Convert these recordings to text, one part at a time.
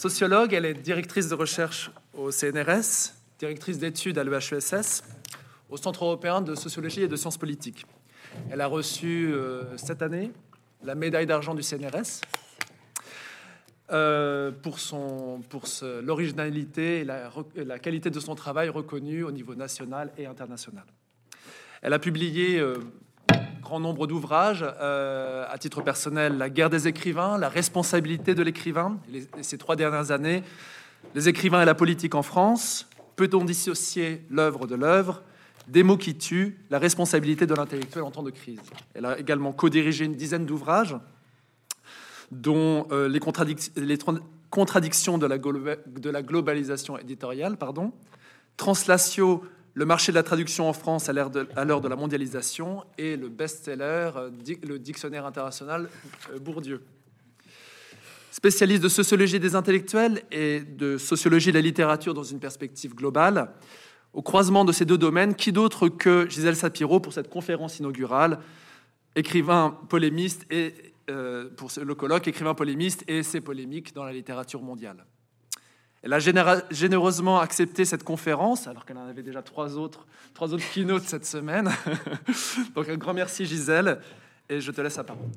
Sociologue, elle est directrice de recherche au CNRS, directrice d'études à l'EHESS, au Centre européen de sociologie et de sciences politiques. Elle a reçu euh, cette année la médaille d'argent du CNRS euh, pour, pour l'originalité et la, la, qualité de son travail reconnue au niveau national et international. Elle a publié euh, grand nombre d'ouvrages euh, à titre personnel, La guerre des écrivains, La responsabilité de l'écrivain, ces trois dernières années, Les écrivains et la politique en France, Peut-on dissocier l'œuvre de l'œuvre Des mots qui tuent, La responsabilité de l'intellectuel en temps de crise. Elle a également co-dirigé une dizaine d'ouvrages dont euh, les, contradictions de la, de la, globalisation éditoriale, pardon, Translatio, le marché de la traduction en France à l'heure de, la mondialisation, et le best-seller, euh, le dictionnaire international euh, Bourdieu. Spécialiste de sociologie des intellectuels et de sociologie de la littérature dans une perspective globale, au croisement de ces deux domaines, qui d'autre que Gisèle Sapiro pour cette conférence inaugurale, écrivain polémiste et euh, pour le colloque Écrivain polémiste et ses polémiques dans la littérature mondiale. Elle a généreusement accepté cette conférence, alors qu'elle en avait déjà trois autres, trois autres keynotes cette semaine. Donc un grand merci Gisèle, et je te laisse la parole.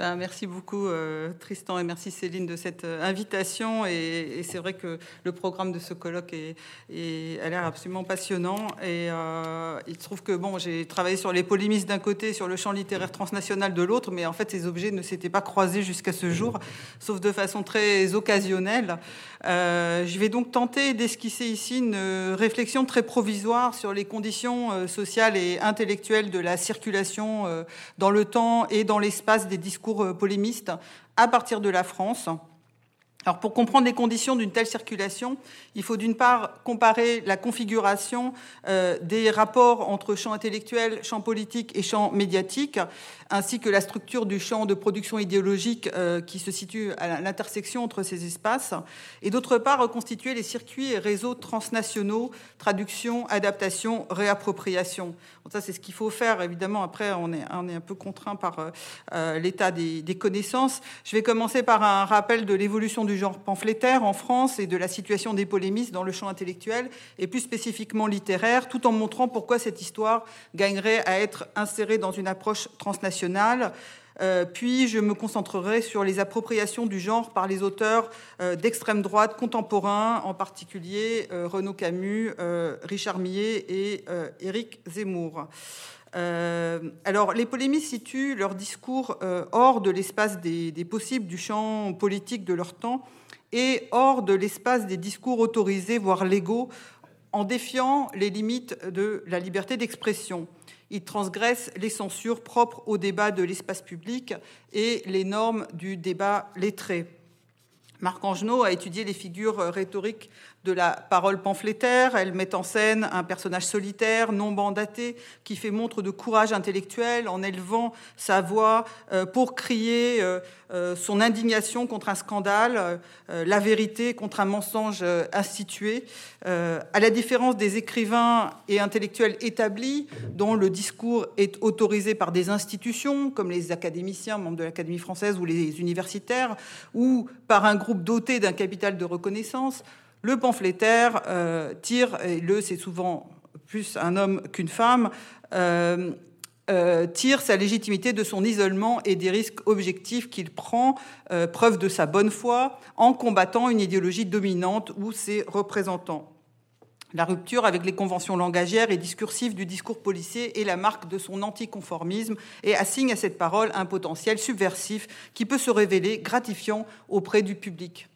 Ben, merci beaucoup euh, Tristan et merci Céline de cette euh, invitation. Et, c'est vrai que le programme de ce colloque a l'air absolument passionnant. Et euh, il se trouve que bon, j'ai travaillé sur les polémistes d'un côté, sur le champ littéraire transnational de l'autre, mais en fait ces objets ne s'étaient pas croisés jusqu'à ce jour, sauf de façon très occasionnelle. je vais donc tenter d'esquisser ici une réflexion très provisoire sur les conditions sociales et intellectuelles de la circulation dans le temps et dans l'espace des discours euh, polémistes à partir de la France. Alors pour comprendre les conditions d'une telle circulation, il faut d'une part comparer la configuration euh, des rapports entre champ intellectuel, champ politique et champ médiatique, ainsi que la structure du champ de production idéologique euh, qui se situe à l'intersection entre ces espaces, et d'autre part reconstituer les circuits et réseaux transnationaux, traduction, adaptation, réappropriation. ça c'est ce qu'il faut faire, évidemment, après on est, on est un peu contraint par euh, l'état des, des connaissances. Je vais commencer par un rappel de l'évolution du genre pamphlétaire en France et de la situation des polémistes dans le champ intellectuel et plus spécifiquement littéraire, tout en montrant pourquoi cette histoire gagnerait à être insérée dans une approche transnationale. Euh, puis je me concentrerai sur les appropriations du genre par les auteurs euh, d'extrême droite contemporains, en particulier euh, Renaud Camus, Richard Millet et Éric Zemmour. Alors, les polémistes situent leur discours hors de l'espace des, possibles du champ politique de leur temps et hors de l'espace des discours autorisés, voire légaux, en défiant les limites de la liberté d'expression. Ils transgressent les censures propres au débat de l'espace public et les normes du débat lettré. Marc Angenot a étudié les figures rhétoriques de la parole pamphlétaire. Elle met en scène un personnage solitaire, non mandaté, qui fait montre de courage intellectuel en élevant sa voix euh, pour crier euh, euh, son indignation contre un scandale, la vérité contre un mensonge institué. À la différence des écrivains et intellectuels établis, dont le discours est autorisé par des institutions, comme les académiciens, membres de l'Académie française ou les universitaires, ou par un groupe doté d'un capital de reconnaissance, le pamphlétaire euh, tire, et le c'est souvent plus un homme qu'une femme, euh, euh, tire sa légitimité de son isolement et des risques objectifs qu'il prend, preuve de sa bonne foi, en combattant une idéologie dominante ou ses représentants. La rupture avec les conventions langagières et discursives du discours policier est la marque de son anticonformisme et assigne à cette parole un potentiel subversif qui peut se révéler gratifiant auprès du public.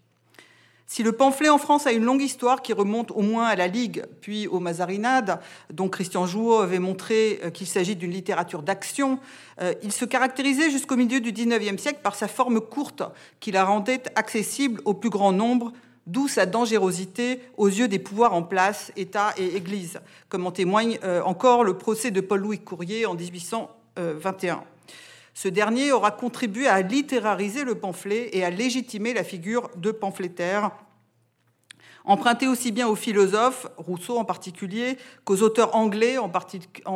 Si le pamphlet en France a une longue histoire qui remonte au moins à la Ligue, puis aux Mazarinades, dont Christian Jouot avait montré euh, qu'il s'agit d'une littérature d'action, euh, il se caractérisait jusqu'au milieu du XIXe siècle par sa forme courte qui la rendait accessible au plus grand nombre, d'où sa dangerosité aux yeux des pouvoirs en place, État et Église, comme en témoigne euh, encore le procès de Paul-Louis Courrier en 1821. Ce dernier aura contribué à littérariser le pamphlet et à légitimer la figure de pamphlétaire, emprunté aussi bien aux philosophes, Rousseau en particulier, qu'aux auteurs anglais, en,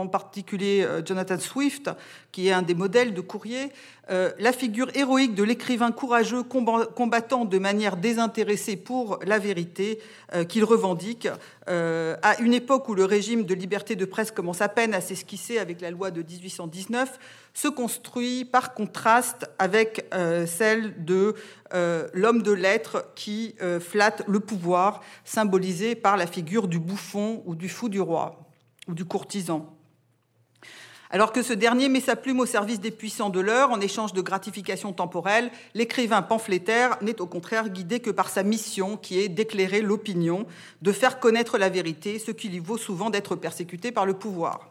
particulier euh, Jonathan Swift, qui est un des modèles de Courrier, euh, la figure héroïque de l'écrivain courageux combattant de manière désintéressée pour la vérité euh, qu'il revendique, euh, à une époque où le régime de liberté de presse commence à peine à s'esquisser avec la loi de 1819, se construit par contraste avec celle de l'homme de lettres qui flatte le pouvoir, symbolisé par la figure du bouffon ou du fou du roi ou du courtisan. Alors que ce dernier met sa plume au service des puissants de l'heure en échange de gratifications temporelles, l'écrivain pamphlétaire n'est au contraire guidé que par sa mission qui est d'éclairer l'opinion, de faire connaître la vérité, ce qui lui vaut souvent d'être persécuté par le pouvoir.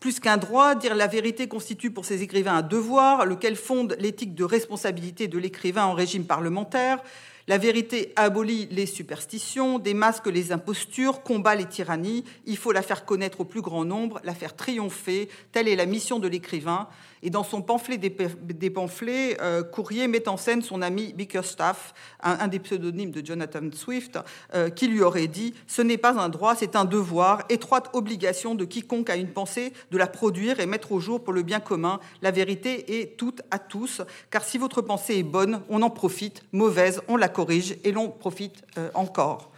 Plus qu'un droit, dire la vérité constitue pour ces écrivains un devoir, lequel fonde l'éthique de responsabilité de l'écrivain en régime parlementaire, la vérité abolit les superstitions, démasque les impostures, combat les tyrannies. Il faut la faire connaître au plus grand nombre, la faire triompher. Telle est la mission de l'écrivain. Et dans son pamphlet des, pamphlets, euh, Courrier met en scène son ami Bickerstaff, un, des pseudonymes de Jonathan Swift, euh, qui lui aurait dit Ce n'est pas un droit, c'est un devoir, étroite obligation de quiconque a une pensée de la produire et mettre au jour pour le bien commun. La vérité est toute à tous, car si votre pensée est bonne, on en profite, mauvaise, on la corrige et l'on profite euh, encore.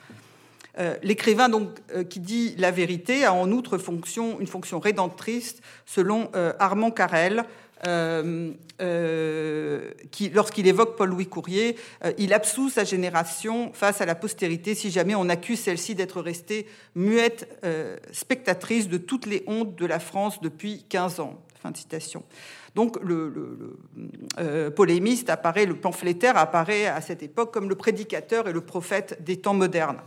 Euh, l'écrivain donc euh, qui dit la vérité a en outre une fonction rédemptrice selon euh, Armand Carrel, qui, lorsqu'il évoque Paul-Louis Courrier, il absout sa génération face à la postérité si jamais on accuse celle-ci d'être restée muette, spectatrice de toutes les hontes de la France depuis 15 ans. Fin de citation. Donc le, polémiste apparaît, le pamphlétaire apparaît à cette époque comme le prédicateur et le prophète des temps modernes.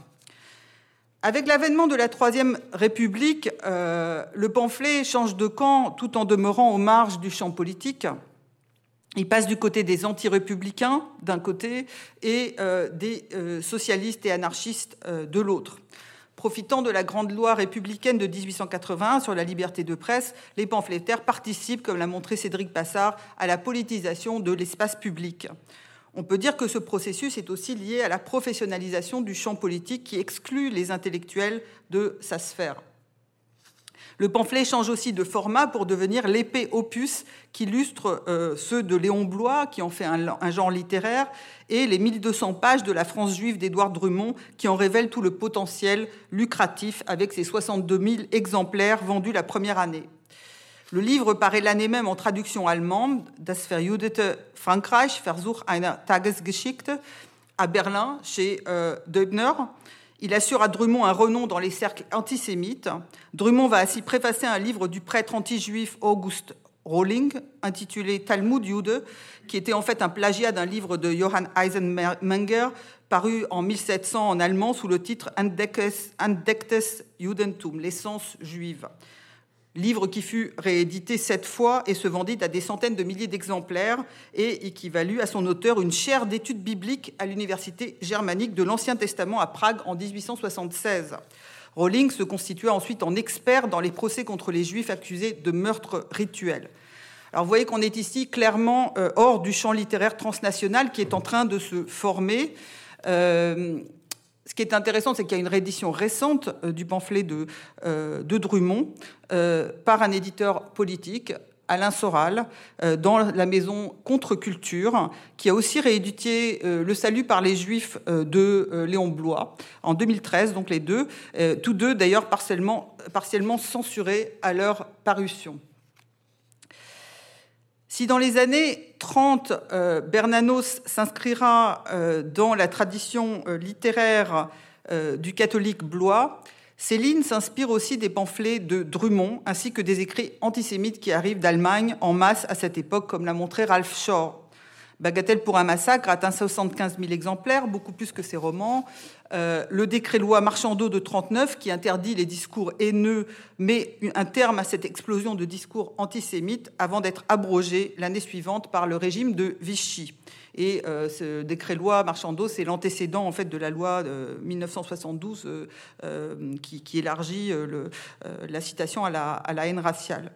Avec l'avènement de la Troisième République, euh, le pamphlet change de camp tout en demeurant aux marges du champ politique. Il passe du côté des anti-républicains d'un côté et euh, des euh, socialistes et anarchistes de l'autre. Profitant de la grande loi républicaine de 1881 sur la liberté de presse, les pamphlétaires participent, comme l'a montré Cédric Passard, à la politisation de l'espace public. On peut dire que ce processus est aussi lié à la professionnalisation du champ politique qui exclut les intellectuels de sa sphère. Le pamphlet change aussi de format pour devenir l'épée opus qui illustre euh, ceux de Léon Blois, qui en fait un, un, genre littéraire, et les 1200 pages de la France juive d'Édouard Drummond, qui en révèlent tout le potentiel lucratif avec ses 62 000 exemplaires vendus la première année. Le livre paraît l'année même en traduction allemande, Das verjudete Frankreich, Versuch einer Tagesgeschichte, à Berlin, chez euh, Deubner. Il assure à Drummond un renom dans les cercles antisémites. Drummond va ainsi préfacer un livre du prêtre anti-juif August Rolling, intitulé Talmud Jude, qui était en fait un plagiat d'un livre de Johann Eisenmenger, paru en 1700 en allemand sous le titre Entdecktes Judentum, l'essence juive livre qui fut réédité sept fois et se vendit à des centaines de milliers d'exemplaires et équivalut à son auteur une chaire d'études bibliques à l'université germanique de l'Ancien Testament à Prague en 1876. Rowling se constitua ensuite en expert dans les procès contre les juifs accusés de meurtre rituel. Alors vous voyez qu'on est ici clairement euh, hors du champ littéraire transnational qui est en train de se former. Euh, ce qui est intéressant, c'est qu'il y a une réédition récente euh, du pamphlet de, euh, Drummond euh, par un éditeur politique, Alain Soral, dans la maison Contre-Culture, qui a aussi réédité Le salut par les Juifs de Léon Blois en 2013, donc les deux, tous deux d'ailleurs partiellement, partiellement censurés à leur parution. Si dans les années 30, euh, Bernanos s'inscrira euh, dans la tradition euh, littéraire du catholique blois, Céline s'inspire aussi des pamphlets de Drummond ainsi que des écrits antisémites qui arrivent d'Allemagne en masse à cette époque, comme l'a montré Ralph Shore. Bagatelle pour un massacre atteint 75 000 exemplaires, beaucoup plus que ses romans. Euh, le décret-loi Marchandeau de 39 qui interdit les discours haineux met un terme à cette explosion de discours antisémites avant d'être abrogé l'année suivante par le régime de Vichy. Et euh, ce décret-loi Marchandeau, c'est l'antécédent en fait de la loi de 1972 euh, qui, élargit la citation à la, à la haine raciale.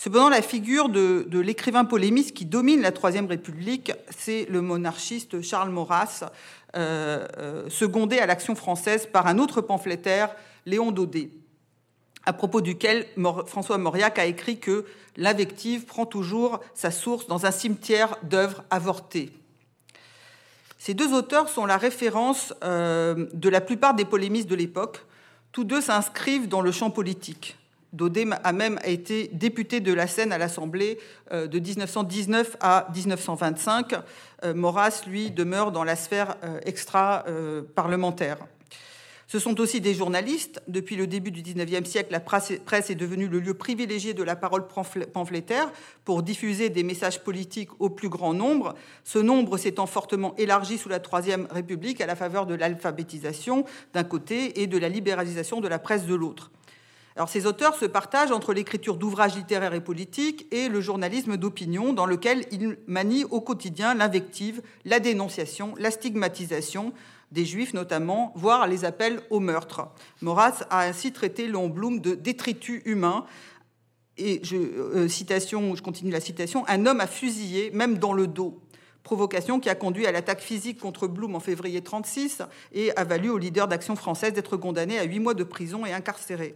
Cependant, la figure de, l'écrivain polémiste qui domine la Troisième République, c'est le monarchiste Charles Maurras, euh, euh, secondé à l'action française par un autre pamphlétaire, Léon Daudet. à propos duquel François Mauriac a écrit que l'invective prend toujours sa source dans un cimetière d'œuvres avortées. Ces deux auteurs sont la référence euh, de la plupart des polémistes de l'époque. Tous deux s'inscrivent dans le champ politique. Daudet a même été député de la Seine à l'Assemblée euh, de 1919 à 1925. Euh, Maurras, lui, demeure dans la sphère extra-parlementaire. Ce sont aussi des journalistes. Depuis le début du XIXe siècle, la presse est devenue le lieu privilégié de la parole pamphlétaire pour diffuser des messages politiques au plus grand nombre. Ce nombre s'étant fortement élargi sous la Troisième République à la faveur de l'alphabétisation d'un côté et de la libéralisation de la presse de l'autre. Alors, ces auteurs se partagent entre l'écriture d'ouvrages littéraires et politiques et le journalisme d'opinion, dans lequel ils manient au quotidien l'invective, la dénonciation, la stigmatisation, des juifs notamment, voire les appels au meurtre. Maurras a ainsi traité Léon Blum de détritus humain. Et je, euh, citation, je continue la citation, un homme a fusillé, même dans le dos. Provocation qui a conduit à l'attaque physique contre Blum en février 1936 et a valu au leader d'Action française d'être condamné à huit mois de prison et incarcéré.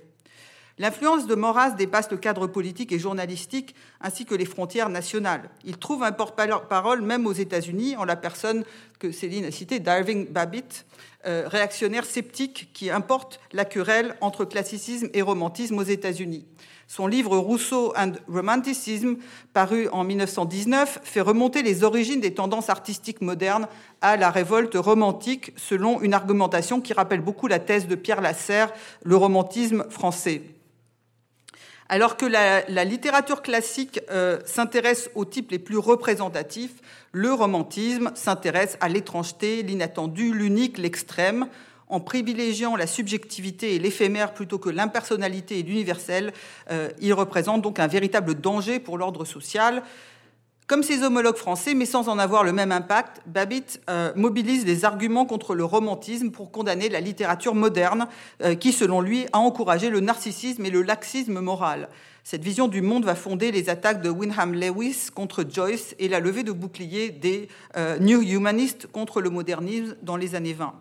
L'influence de Maurras dépasse le cadre politique et journalistique ainsi que les frontières nationales. Il trouve un porte-parole même aux États-Unis en la personne que Céline a citée, Darwin Babbitt, euh, réactionnaire sceptique qui importe la querelle entre classicisme et romantisme aux États-Unis. Son livre Rousseau and Romanticism, paru en 1919, fait remonter les origines des tendances artistiques modernes à la révolte romantique, selon une argumentation qui rappelle beaucoup la thèse de Pierre Lasserre, le romantisme français. Alors que la, littérature classique euh, s'intéresse aux types les plus représentatifs, le romantisme s'intéresse à l'étrangeté, l'inattendu, l'unique, l'extrême. En privilégiant la subjectivité et l'éphémère plutôt que l'impersonnalité et l'universel, euh, il représente donc un véritable danger pour l'ordre social. Comme ses homologues français, mais sans en avoir le même impact, Babbitt euh, mobilise des arguments contre le romantisme pour condamner la littérature moderne, euh, qui, selon lui, a encouragé le narcissisme et le laxisme moral. Cette vision du monde va fonder les attaques de Wyndham Lewis contre Joyce et la levée de boucliers des euh, New Humanists contre le modernisme dans les années 20.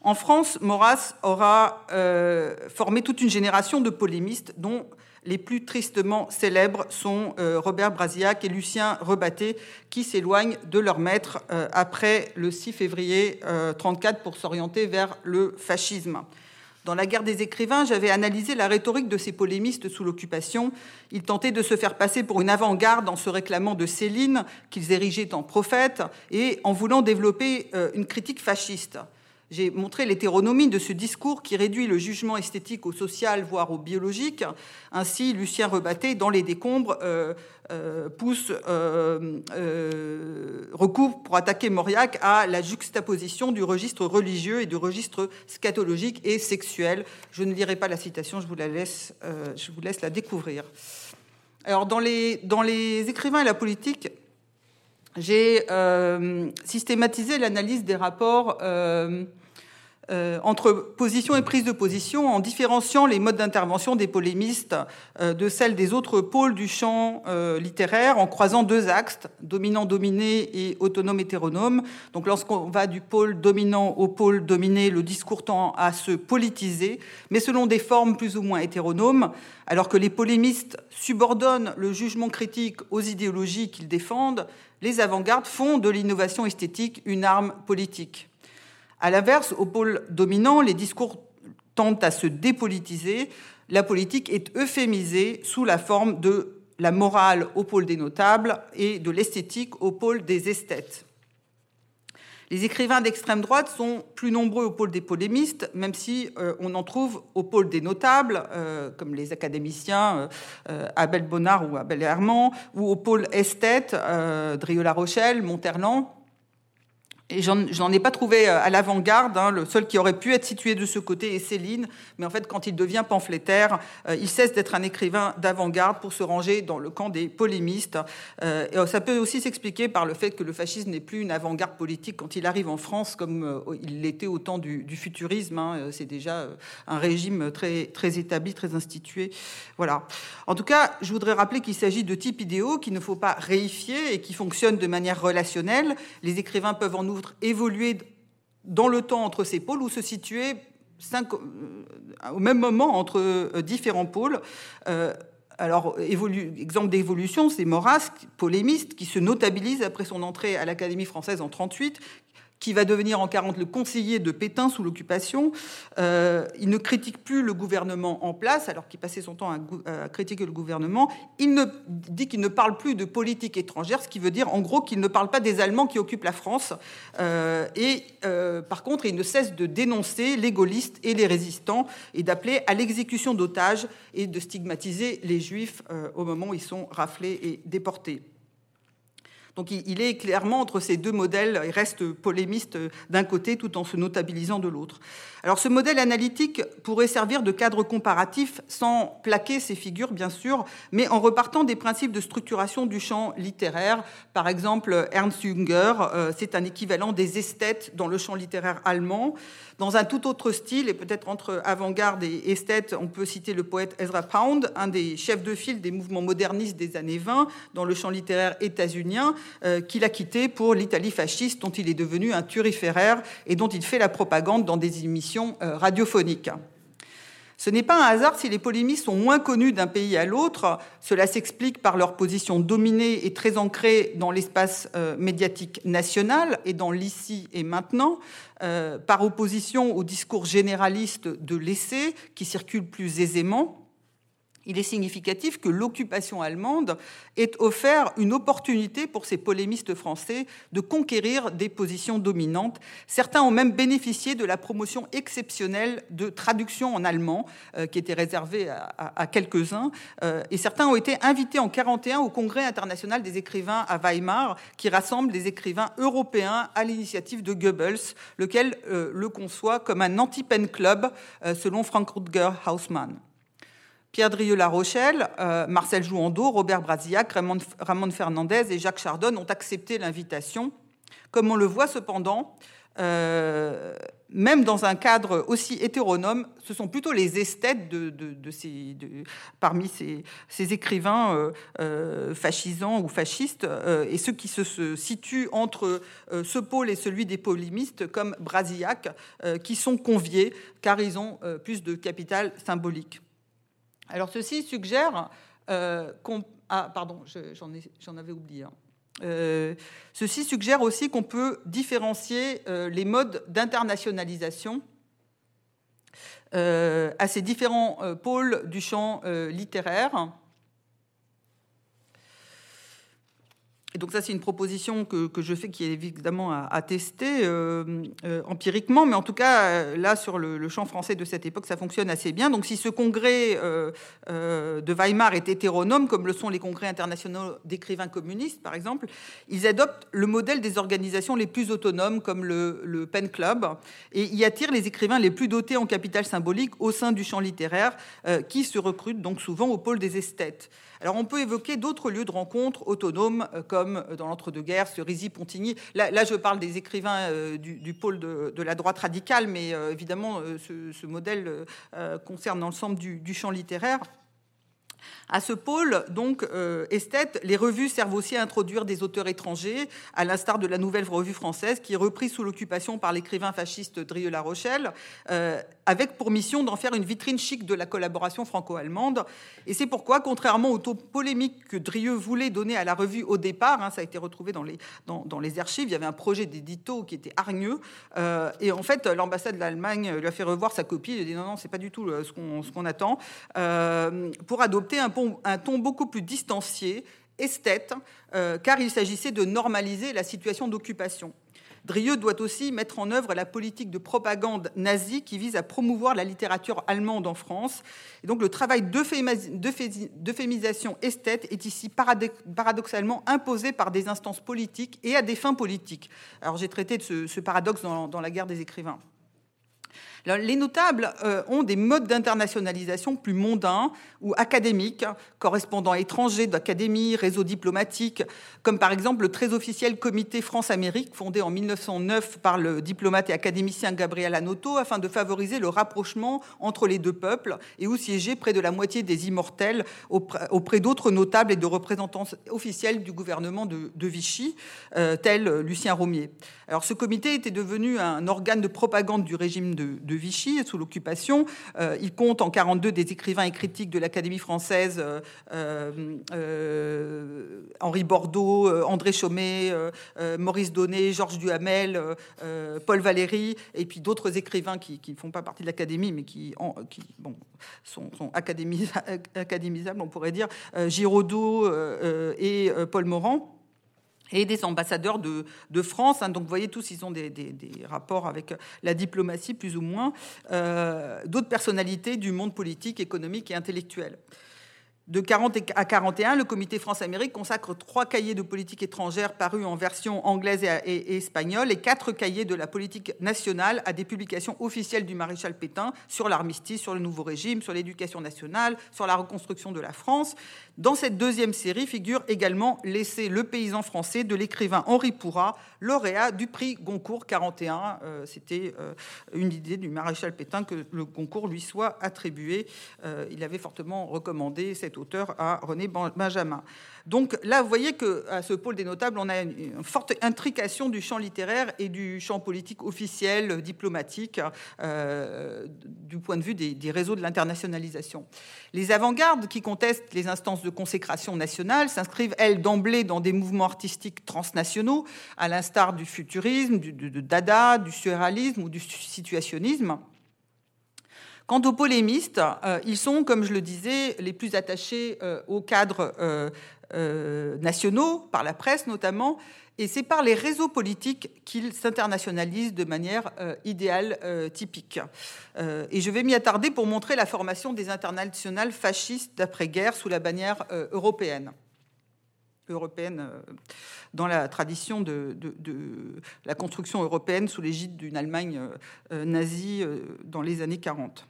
En France, Maurras aura formé toute une génération de polémistes dont les plus tristement célèbres sont euh, Robert Brasiac et Lucien Rebatté, qui s'éloignent de leur maître euh, après le 6 février 1934 euh, pour s'orienter vers le fascisme. Dans la guerre des écrivains, j'avais analysé la rhétorique de ces polémistes sous l'occupation. Ils tentaient de se faire passer pour une avant-garde en se réclamant de Céline, qu'ils érigeaient en prophète, et en voulant développer une critique fasciste. J'ai montré l'hétéronomie de ce discours qui réduit le jugement esthétique au social, voire au biologique. Ainsi, Lucien Rebatté, dans Les Décombres, euh, euh, pousse euh, recours pour attaquer Mauriac à la juxtaposition du registre religieux et du registre scatologique et sexuel. Je ne lirai pas la citation, je vous la laisse, la découvrir. Alors, dans les, écrivains et la politique, j'ai systématisé l'analyse des rapports euh, entre position et prise de position en différenciant les modes d'intervention des polémistes euh, de celles des autres pôles du champ euh, littéraire en croisant deux axes, dominant-dominé et autonome-hétéronome. Donc lorsqu'on va du pôle dominant au pôle dominé, le discours tend à se politiser, mais selon des formes plus ou moins hétéronomes, alors que les polémistes subordonnent le jugement critique aux idéologies qu'ils défendent, les avant-gardes font de l'innovation esthétique une arme politique. À l'inverse, au pôle dominant, les discours tendent à se dépolitiser. La politique est euphémisée sous la forme de la morale au pôle des notables et de l'esthétique au pôle des esthètes. Les écrivains d'extrême droite sont plus nombreux au pôle des polémistes, même si euh, on en trouve au pôle des notables, euh, comme les académiciens euh, Abel Bonnard ou Abel Herman, ou au pôle esthète, Drieux-La Rochelle, Monterland, et j'en ai pas trouvé euh, à l'avant-garde. Hein. Le seul qui aurait pu être situé de ce côté est Céline. Mais en fait, quand il devient pamphlétaire, euh, il cesse d'être un écrivain d'avant-garde pour se ranger dans le camp des polémistes. Euh, et ça peut aussi s'expliquer par le fait que le fascisme n'est plus une avant-garde politique quand il arrive en France, comme il l'était au temps du, futurisme. Hein. C'est déjà un régime très, très établi, très institué. Voilà. En tout cas, je voudrais rappeler qu'il s'agit de types idéaux qu'il ne faut pas réifier et qui fonctionnent de manière relationnelle. Les écrivains peuvent en évoluer dans le temps entre ces pôles ou se situer cinq, au même moment entre différents pôles. Alors, exemple d'évolution, c'est Maurras, polémiste, qui se notabilise après son entrée à l'Académie française en 38, qui va devenir en 40 le conseiller de Pétain sous l'occupation. Euh, il ne critique plus le gouvernement en place, alors qu'il passait son temps à, critiquer le gouvernement. Il dit qu'il ne parle plus de politique étrangère, ce qui veut dire en gros qu'il ne parle pas des Allemands qui occupent la France. Euh, et euh, par contre, il ne cesse de dénoncer les gaullistes et les résistants et d'appeler à l'exécution d'otages et de stigmatiser les juifs au moment où ils sont raflés et déportés. Donc il est clairement entre ces deux modèles, il reste polémiste d'un côté tout en se notabilisant de l'autre. Alors ce modèle analytique pourrait servir de cadre comparatif sans plaquer ces figures bien sûr, mais en repartant des principes de structuration du champ littéraire. Par exemple, Ernst Jünger, euh, c'est un équivalent des esthètes dans le champ littéraire allemand. Dans un tout autre style, et peut-être entre avant-garde et esthète, on peut citer le poète Ezra Pound, un des chefs de file des mouvements modernistes des années 20 dans le champ littéraire états-unien, euh, qu'il a quitté pour l'Italie fasciste, dont il est devenu un turiféraire et dont il fait la propagande dans des émissions euh, radiophoniques. Ce n'est pas un hasard si les polémistes sont moins connus d'un pays à l'autre. Cela s'explique par leur position dominée et très ancrée dans l'espace euh, médiatique national et dans l'ici et maintenant, par opposition au discours généraliste de l'essai qui circule plus aisément il est significatif que l'occupation allemande ait offert une opportunité pour ces polémistes français de conquérir des positions dominantes. Certains ont même bénéficié de la promotion exceptionnelle de traduction en allemand, euh, qui était réservée à, quelques-uns. Euh, et certains ont été invités en 1941 au Congrès international des écrivains à Weimar, qui rassemble des écrivains européens à l'initiative de Goebbels, lequel euh, le conçoit comme un anti-pen club, selon Frank Rutger Hausmann. Pierre Drieux-La Rochelle, euh, Marcel Jouandeau, Robert Brasillac, Ramon, Fernandez et Jacques Chardonne ont accepté l'invitation. Comme on le voit cependant, euh, même dans un cadre aussi hétéronome, ce sont plutôt les esthètes parmi ces, écrivains euh, fascisants ou fascistes et ceux qui se, situent entre ce pôle et celui des polémistes, comme Brasillac, qui sont conviés car ils ont plus de capital symbolique. Alors ceci suggère euh, qu'on... Oublié. Euh, ceci suggère aussi qu'on peut différencier euh, les modes d'internationalisation à ces différents pôles du champ littéraire. Donc ça, c'est une proposition que, je fais qui est évidemment à, tester euh, euh, empiriquement, mais en tout cas, euh, là, sur le, champ français de cette époque, ça fonctionne assez bien. Donc si ce congrès de Weimar est hétéronome, comme le sont les congrès internationaux d'écrivains communistes, par exemple, ils adoptent le modèle des organisations les plus autonomes, comme le, le Pen Club, et y attirent les écrivains les plus dotés en capital symbolique au sein du champ littéraire, qui se recrutent donc souvent au pôle des esthètes. Alors on peut évoquer d'autres lieux de rencontre autonomes, euh, comme euh, dans l'entre-deux-guerres, Cerisy-Pontigny. Là, je parle des écrivains euh, du, pôle de, la droite radicale, mais évidemment, ce, modèle concerne l'ensemble du champ littéraire. À ce pôle, donc, euh, esthète, les revues servent aussi à introduire des auteurs étrangers, à l'instar de la Nouvelle Revue française, qui est reprise sous l'occupation par l'écrivain fasciste Drieux-La Rochelle, euh, avec pour mission d'en faire une vitrine chic de la collaboration franco-allemande. Et c'est pourquoi, contrairement au taux polémique que Drieux voulait donner à la revue au départ, hein, ça a été retrouvé dans les, archives, il y avait un projet d'édito qui était hargneux. Euh, et en fait, l'ambassade de l'Allemagne lui a fait revoir sa copie. Il a dit non, non, c'est pas du tout qu'on ce qu'on attend. pour adopter un un ton beaucoup plus distancié, esthète, euh, car il s'agissait de normaliser la situation d'occupation. Drieux doit aussi mettre en œuvre la politique de propagande nazie qui vise à promouvoir la littérature allemande en France. Et donc le travail d'euphémisation esthète est ici paradoxalement imposé par des instances politiques et à des fins politiques. Alors j'ai traité de ce, paradoxe dans la guerre des écrivains. Les notables euh, ont des modes d'internationalisation plus mondains ou académiques, correspondants étrangers d'académie, réseaux diplomatiques, comme par exemple le très officiel comité France-Amérique, fondé en 1909 par le diplomate et académicien Gabriel Anoto, afin de favoriser le rapprochement entre les deux peuples, et où siégeait près de la moitié des immortels auprès d'autres notables et de représentants officiels du gouvernement de, Vichy, euh, tel Lucien Romier. Alors ce comité était devenu un organe de propagande du régime de Vichy sous l'occupation. il compte en 42 des écrivains et critiques de l'Académie française, Henri Bordeaux, André Chaumet, Maurice Donnet, Georges Duhamel, Paul Valéry, et puis d'autres écrivains qui ne font pas partie de l'Académie, mais qui, qui bon, sont, sont académisables, on pourrait dire, Giraudoux et Paul Morand et des ambassadeurs de, France. Hein. donc vous voyez tous, ils ont des, rapports avec la diplomatie plus ou moins, euh, d'autres personnalités du monde politique, économique et intellectuel. De 40 à 41, le comité France-Amérique consacre trois cahiers de politique étrangère parus en version anglaise et, espagnole et quatre cahiers de la politique nationale à des publications officielles du maréchal Pétain sur l'armistice, sur le nouveau régime, sur l'éducation nationale, sur la reconstruction de la France. Dans cette deuxième série figure également Laisser le paysan français de l'écrivain Henri Pourrat, lauréat du prix Goncourt 41. Euh, c'était euh, une idée du maréchal Pétain que le Goncourt lui soit attribué. Euh, il avait fortement recommandé cette auteur à René Benjamin. Donc là, vous voyez qu'à ce pôle des notables, on a une forte intrication du champ littéraire et du champ politique officiel, diplomatique, euh, du point de vue des, réseaux de l'internationalisation. Les avant-gardes qui contestent les instances de consécration nationale s'inscrivent, elles, d'emblée dans des mouvements artistiques transnationaux, à l'instar du futurisme, du, dada, du surréalisme ou du situationnisme. Quant aux polémistes, euh, ils sont, comme je le disais, les plus attachés euh, au cadre euh, nationaux, par la presse notamment, et c'est par les réseaux politiques qu'ils s'internationalisent de manière idéale, typique. et je vais m'y attarder pour montrer la formation des internationales fascistes d'après-guerre sous la bannière européenne européenne dans la tradition de, la construction européenne sous l'égide d'une Allemagne nazie dans les années 40.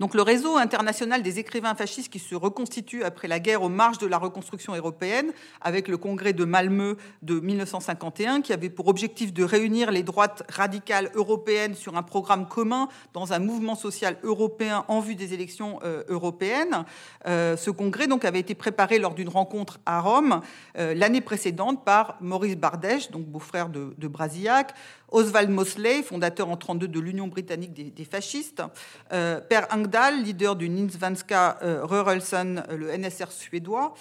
Donc le réseau international des écrivains fascistes qui se reconstitue après la guerre aux marges de la reconstruction européenne, avec le congrès de Malmö de 1951, qui avait pour objectif de réunir les droites radicales européennes sur un programme commun dans un mouvement social européen en vue des élections euh, européennes. Euh, ce congrès donc avait été préparé lors d'une rencontre à Rome euh, l'année précédente par Maurice Bardèche, donc beau-frère de, de Brasillac, Oswald Mosley, fondateur en 1932 de l'Union britannique des, fascistes, euh, Per Engdahl, leader du Ninsvenska euh, Rörelsen, euh, le NSR suédois,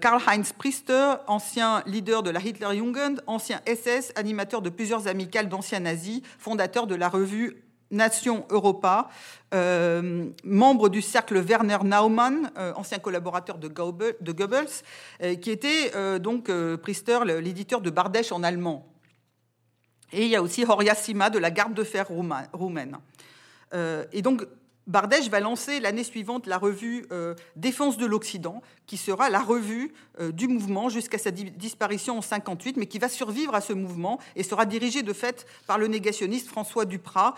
Karl-Heinz Priester, ancien leader de la Hitlerjugend, ancien SS, animateur de plusieurs amicales d'anciens nazis, fondateur de la revue Nation Europa, membre du cercle Werner Naumann, ancien collaborateur de, Goebbels, qui était donc Priester, l'éditeur de Bardèche en allemand. Et il y a aussi Horia Sima de la garde de fer roumaine. Euh, et donc, Bardèche va lancer l'année suivante la revue euh, Défense de l'Occident, qui sera la revue euh, du mouvement jusqu'à sa disparition en 58, mais qui va survivre à ce mouvement et sera dirigée de fait par le négationniste François Duprat,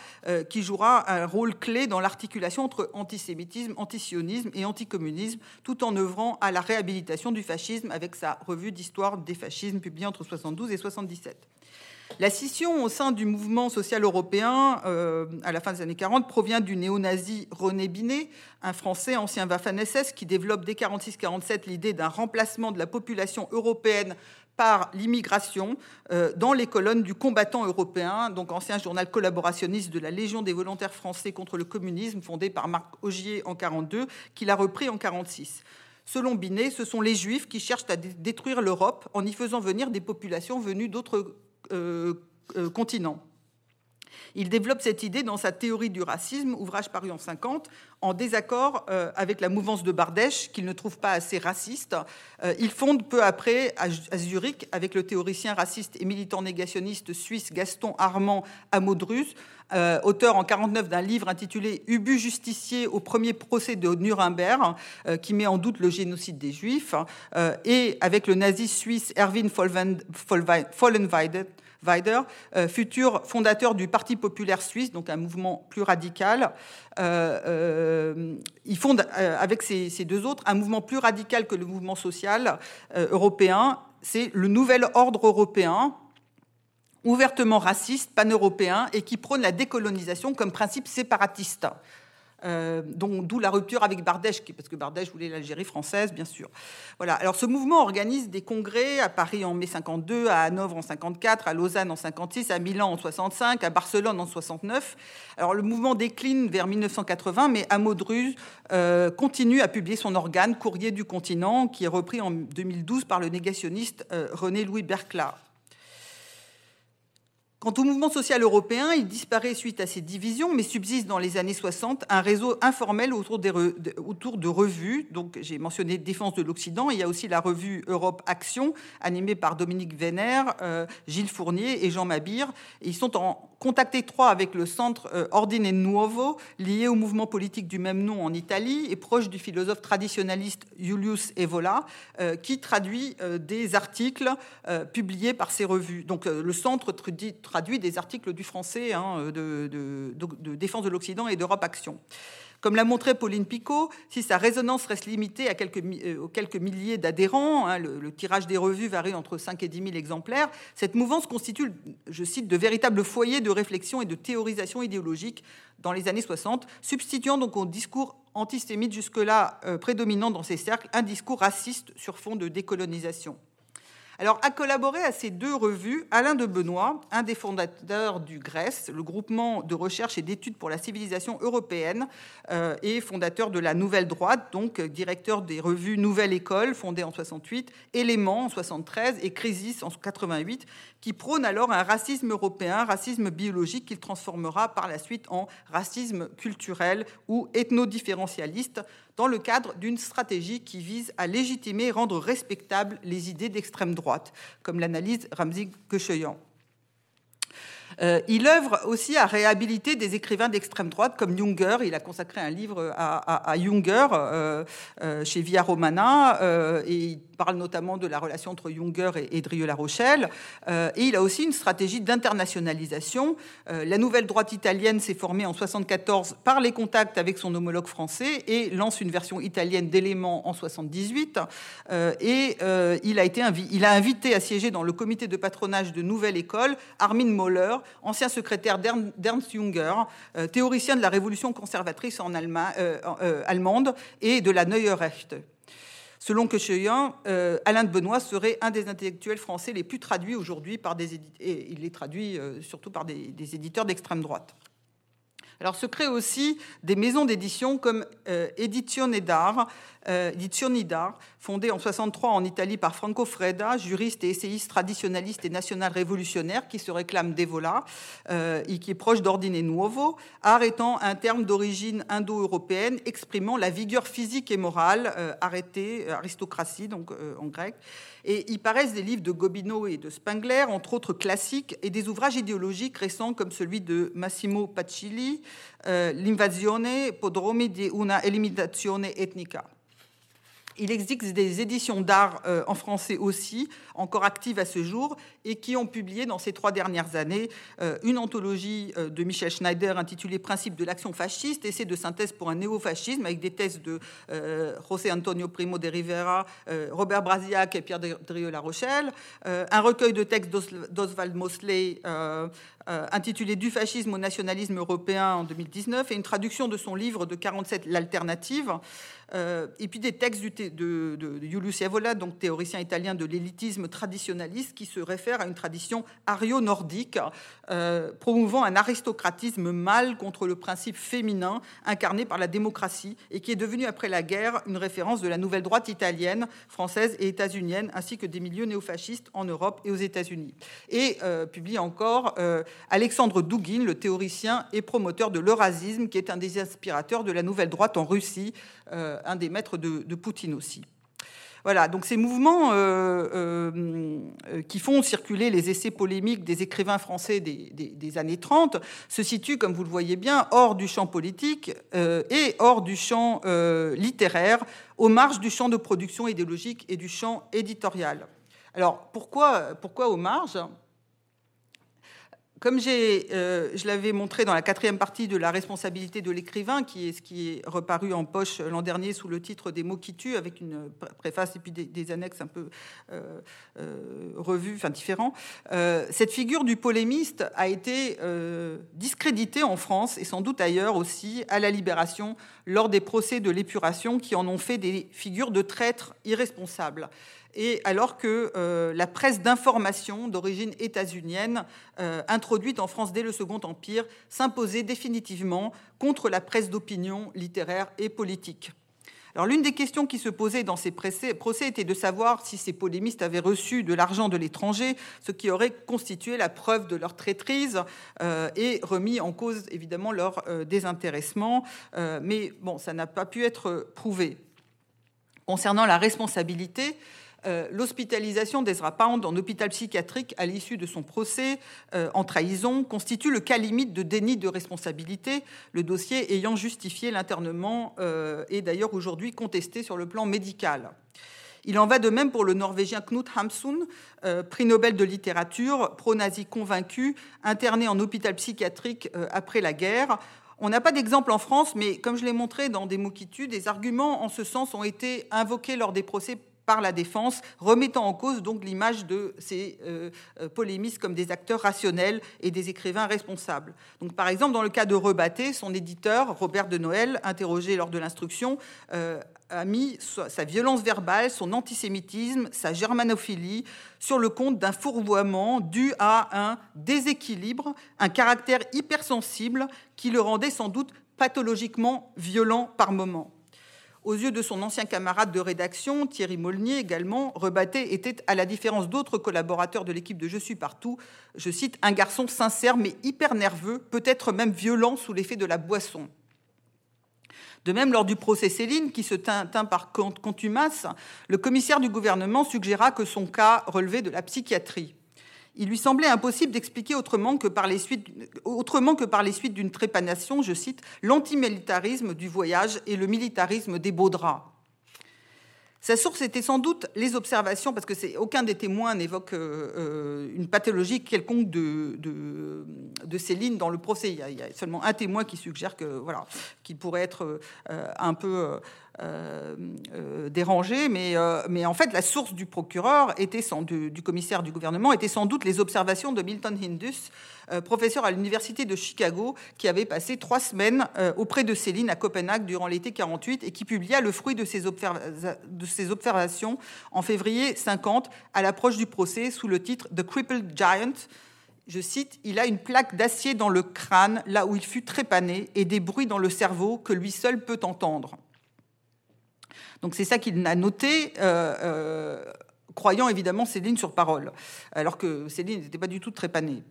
qui jouera un rôle clé dans l'articulation entre antisémitisme, antisionisme et anticommunisme, tout en œuvrant à la réhabilitation du fascisme avec sa revue d'histoire des fascismes publiée entre 72 et 77. La scission au sein du mouvement social européen euh, à la fin des années 40 provient du néo-nazi René Binet, un Français ancien Waffen-SS qui développe dès 46-47 l'idée d'un remplacement de la population européenne par l'immigration euh, dans les colonnes du combattant européen, donc ancien journal collaborationniste de la Légion des volontaires français contre le communisme, fondé par Marc Augier en 42, qu'il a repris en 46. Selon Binet, ce sont les Juifs qui cherchent à détruire l'Europe en y faisant venir des populations venues d'autres continent. Il développe cette idée dans sa théorie du racisme, ouvrage paru en 50, en désaccord euh, avec la mouvance de Bardèche, qu'il ne trouve pas assez raciste. il fonde peu après à, Zurich, avec le théoricien raciste et militant négationniste suisse Gaston Armand Amodrus, auteur en 49 d'un livre intitulé Ubu justicier au premier procès de Nuremberg, qui met en doute le génocide des Juifs, et avec le nazi suisse Erwin Vollenweider, Weider, euh, futur fondateur du Parti populaire suisse, donc un mouvement plus radical. Euh, euh, il fonde avec ces, deux autres un mouvement plus radical que le mouvement social européen. C'est le nouvel ordre européen, ouvertement raciste, pan-européen, et qui prône la décolonisation comme principe séparatiste. Euh, d'où la rupture avec Bardèche, parce que Bardèche voulait l'Algérie française, bien sûr. Voilà. Alors ce mouvement organise des congrès à Paris en mai 52, à Hanovre en 54, à Lausanne en 56, à Milan en 65, à Barcelone en 69. Alors le mouvement décline vers 1980, mais Amodruz euh, continue à publier son organe Courrier du continent, qui est repris en 2012 par le négationniste euh, René-Louis Berclat. Quant au mouvement social européen, il disparaît suite à ces divisions, mais subsiste dans les années 60 un réseau informel autour, des autour de revues. Donc, j'ai mentionné Défense de l'Occident. Il y a aussi la revue Europe Action, animée par Dominique Vénère, euh, Gilles Fournier et Jean Mabir. ils sont en contact étroit avec le centre euh, Ordine Nuovo, lié au mouvement politique du même nom en Italie et proche du philosophe traditionnaliste Julius Evola, euh, qui traduit des articles publiés par ces revues. Donc, le centre traduit des articles du français hein, de, défense de l'Occident et d'Europe Action. Comme l'a montré Pauline Picot, si sa résonance reste limitée à quelques, euh, aux quelques milliers d'adhérents, hein, le, tirage des revues varie entre 5 et 10 000 exemplaires, cette mouvance constitue, je cite, de véritables foyers de réflexion et de théorisation idéologique dans les années 60, substituant donc au discours antisémite jusque-là euh, prédominant dans ces cercles un discours raciste sur fond de décolonisation. Alors, a collaboré à ces deux revues Alain de Benoît, un des fondateurs du GRES, le groupement de recherche et d'études pour la civilisation européenne, euh, et fondateur de la Nouvelle Droite, donc directeur des revues Nouvelle École, fondée en 68, Éléments en 73 et Crisis en 88, qui prône alors un racisme européen, racisme biologique qu'il transformera par la suite en racisme culturel ou ethno-différentialiste dans le cadre d'une stratégie qui vise à légitimer et rendre respectables les idées d'extrême droite, comme l'analyse Ramzi Kecheyan. Euh, il œuvre aussi à réhabiliter des écrivains d'extrême droite comme Junger. Il a consacré un livre à, Junger euh, euh, chez Via Romana et il parle notamment de la relation entre Junger et, Drieux-La Rochelle. et il a aussi une stratégie d'internationalisation. la nouvelle droite italienne s'est formée en 74 par les contacts avec son homologue français et lance une version italienne d'éléments en 78. et il a, été il a invité à siéger dans le comité de patronage de Nouvelle École Armin Moller, ancien secrétaire d'Ernst Junger, euh, théoricien de la révolution conservatrice en euh, euh, allemande et de la Neue Rechte. Selon Kecheyan, Alain de Benoît serait un des intellectuels français les plus traduits aujourd'hui par des et il est traduit surtout par des éditeurs d'extrême droite. Alors se créent aussi des maisons d'édition comme Edizione d'Art, euh, fondée en 63 en Italie par Franco Freda, juriste et essayiste traditionnaliste et national-révolutionnaire qui se réclame d'Evola euh, et qui est proche d'Ordine Nuovo, art étant un terme d'origine indo-européenne exprimant la vigueur physique et morale, euh, arrêtée, aristocratie donc euh, en grec. Et y paraissent des livres de Gobineau et de Spengler, entre autres classiques, et des ouvrages idéologiques récents comme celui de Massimo Pacilli, L'invasione podromi di una eliminazione etnica. Il existe des éditions d'art euh, en français aussi, encore actives à ce jour, et qui ont publié dans ces trois dernières années euh, une anthologie euh, de Michel Schneider intitulée Principe de l'action fasciste, essai de synthèse pour un néofascisme, avec des thèses de José Antonio Primo de Rivera, Robert Brasiac et Pierre Drieux-La Rochelle, un recueil de textes d'Oswald Mosley intitulé Du fascisme au nationalisme européen en 2019, et une traduction de son livre de 47, L'alternative. Euh, et puis des textes de, de, de donc théoricien italien de l'élitisme traditionnaliste, qui se réfère à une tradition ario-nordique, euh, promouvant un aristocratisme mâle contre le principe féminin incarné par la démocratie, et qui est devenu après la guerre une référence de la nouvelle droite italienne, française et états-unienne, ainsi que des milieux néofascistes en Europe et aux États-Unis. Et euh, publie encore Alexandre Douguin, le théoricien et promoteur de l'eurasisme, qui est un des inspirateurs de la nouvelle droite en Russie, un des maîtres de, Poutine aussi. Voilà, donc ces mouvements euh, euh, qui font circuler les essais polémiques des écrivains français des, années 30 se situent, comme vous le voyez bien, hors du champ politique euh, et hors du champ littéraire, aux marges du champ de production idéologique et du champ éditorial. Alors pourquoi, pourquoi aux marges comme euh, je l'avais montré dans la quatrième partie de la responsabilité de l'écrivain, qui est ce qui est reparu en poche l'an dernier sous le titre des mots qui tuent, avec une préface et puis des, annexes un peu euh, euh, revues, enfin différents, cette figure du polémiste a été discréditée en France et sans doute ailleurs aussi à la Libération lors des procès de l'épuration qui en ont fait des figures de traîtres irresponsables et alors que euh, la presse d'information d'origine états-unienne, euh, introduite en France dès le Second Empire, s'imposait définitivement contre la presse d'opinion littéraire et politique. Alors l'une des questions qui se posaient dans ces procès, était de savoir si ces polémistes avaient reçu de l'argent de l'étranger, ce qui aurait constitué la preuve de leur traîtrise euh, et remis en cause évidemment leur désintéressement. mais bon, ça n'a pas pu être prouvé. Concernant la responsabilité, euh, l'hospitalisation d'Ezra Pound en hôpital psychiatrique à l'issue de son procès euh, en trahison constitue le cas limite de déni de responsabilité, le dossier ayant justifié l'internement euh, est d'ailleurs aujourd'hui contesté sur le plan médical. Il en va de même pour le Norvégien Knut Hamsun, prix Nobel de littérature, pro-nazi convaincu, interné en hôpital psychiatrique après la guerre. On n'a pas d'exemple en France, mais comme je l'ai montré dans des mots qui tuent, des arguments en ce sens ont été invoqués lors des procès par la défense, remettant en cause donc l'image de ces euh, euh, polémistes comme des acteurs rationnels et des écrivains responsables. Donc, par exemple, dans le cas de Rebatté, son éditeur, Robert de Noël, interrogé lors de l'instruction, euh, a mis sa violence verbale, son antisémitisme, sa germanophilie sur le compte d'un fourvoiement dû à un déséquilibre, un caractère hypersensible qui le rendait sans doute pathologiquement violent par moments. Aux yeux de son ancien camarade de rédaction, Thierry Molnier également, Rebatté était, à la différence d'autres collaborateurs de l'équipe de Je suis partout, je cite, un garçon sincère mais hyper nerveux, peut-être même violent sous l'effet de la boisson. De même, lors du procès Céline, qui se tint, par contumace, le commissaire du gouvernement suggéra que son cas relevait de la psychiatrie. Il lui semblait impossible d'expliquer autrement que par les suites, d'une trépanation, je cite, l'antimilitarisme du voyage et le militarisme des beaux draps. Sa source était sans doute les observations, parce que aucun des témoins n'évoque euh, euh, une pathologie quelconque de, de, Céline dans le procès. Il y, a, seulement un témoin qui suggère que voilà, qu'il pourrait être euh, un peu dérangé, mais, en fait, la source du procureur, était sans, du, commissaire du gouvernement, était sans doute les observations de Milton Hindus, professeur à l'université de Chicago, qui avait passé trois semaines auprès de Céline à Copenhague durant l'été 48 et qui publia le fruit de ses, observations en février 50 à l'approche du procès sous le titre The Crippled Giant. Je cite, Il a une plaque d'acier dans le crâne, là où il fut trépané, et des bruits dans le cerveau que lui seul peut entendre. Donc c'est ça qu'il a noté. Euh, euh, croyant évidemment Céline sur parole, alors que Céline n'était pas du tout trépanée.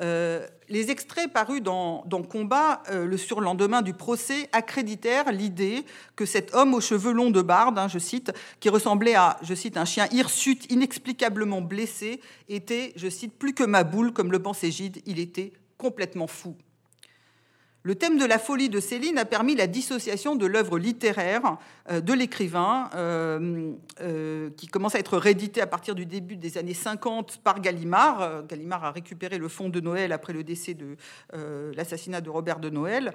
Euh, les extraits parus dans, Combat le surlendemain du procès accréditèrent l'idée que cet homme aux cheveux longs de barde, hein, je cite, qui ressemblait à, je cite, un chien hirsute inexplicablement blessé, était, je cite, plus que ma boule, comme le pensait Gide, il était complètement fou. Le thème de la folie de Céline a permis la dissociation de l'œuvre littéraire euh, de l'écrivain, euh, euh, qui commence à être réédité à partir du début des années 50 par Gallimard. Gallimard a récupéré le fonds de Noël après le décès de l'assassinat de Robert de Noël.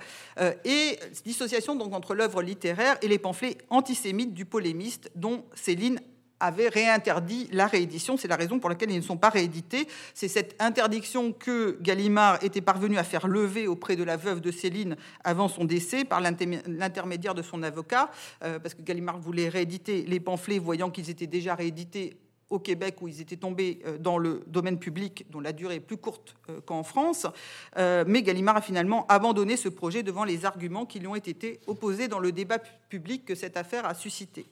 et dissociation entre l'œuvre littéraire et les pamphlets antisémites du polémiste, dont Céline avait réinterdit la réédition. C'est la raison pour laquelle ils ne sont pas réédités. C'est cette interdiction que Gallimard était parvenu à faire lever auprès de la veuve de Céline avant son décès par l'intermédiaire de son avocat, euh, parce que Gallimard voulait rééditer les pamphlets, voyant qu'ils étaient déjà réédités au Québec où ils étaient tombés euh, dans le domaine public, dont la durée est plus courte euh, qu'en France. Mais Gallimard a finalement abandonné ce projet devant les arguments qui lui ont été opposés dans le débat public que cette affaire a suscité.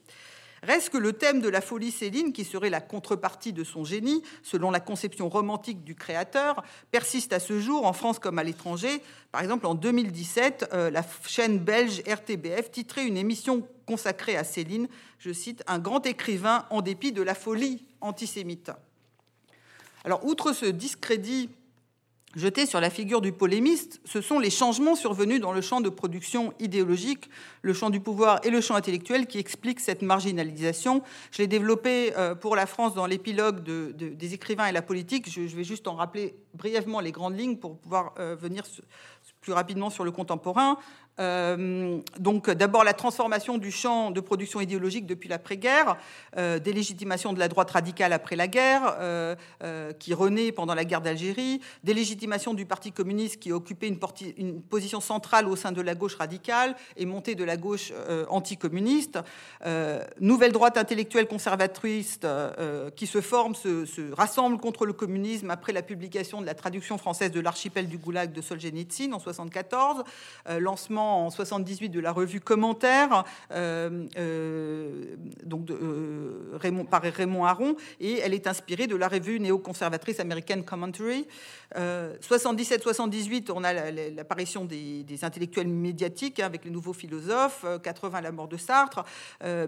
Reste que le thème de la folie Céline, qui serait la contrepartie de son génie, selon la conception romantique du créateur, persiste à ce jour en France comme à l'étranger. Par exemple, en 2017, euh, la chaîne belge RTBF titrait une émission consacrée à Céline, je cite, Un grand écrivain en dépit de la folie antisémite. Alors, outre ce discrédit jeté sur la figure du polémiste, ce sont les changements survenus dans le champ de production idéologique, le champ du pouvoir et le champ intellectuel qui expliquent cette marginalisation. Je l'ai développé euh, pour la France dans l'épilogue des écrivains et la politique. Je, vais juste en rappeler brièvement les grandes lignes pour pouvoir euh, venir plus rapidement sur le contemporain. Euh, donc d'abord la transformation du champ de production idéologique depuis l'après-guerre, euh, délégitimation de la droite radicale après la guerre, euh, qui renaît pendant la guerre d'Algérie, délégitimation du Parti communiste qui occupait une, position centrale au sein de la gauche radicale et montée de la gauche anticommuniste, nouvelle droite intellectuelle conservatrice qui se forme, se, se, rassemble contre le communisme après la publication de la traduction française de l'archipel du Goulag de Solzhenitsyn en 74, lancement en 78 de la revue Commentaire, euh, euh, donc euh, Raymond, par Raymond Aron, et elle est inspirée de la revue néoconservatrice américaine Commentary. 77-78, on a l'apparition des, intellectuels médiatiques hein, avec les nouveaux philosophes, 80 la mort de Sartre,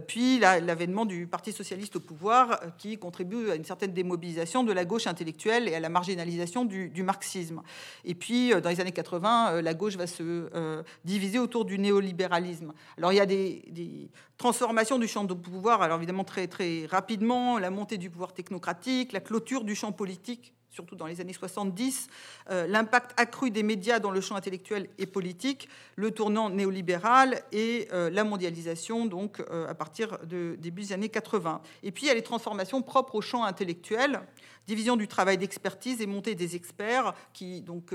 puis l'avènement du Parti socialiste au pouvoir qui contribue à une certaine démobilisation de la gauche intellectuelle et à la marginalisation du, marxisme. Et puis, dans les années 80, la gauche va se diviser autour du néolibéralisme. Alors il y a des, transformations du champ de pouvoir, alors évidemment très, très rapidement, la montée du pouvoir technocratique, la clôture du champ politique surtout dans les années 70, euh, l'impact accru des médias dans le champ intellectuel et politique, le tournant néolibéral et euh, la mondialisation, donc euh, à partir de début des années 80. Et puis il y a les transformations propres au champ intellectuel, division du travail d'expertise et montée des experts qui donc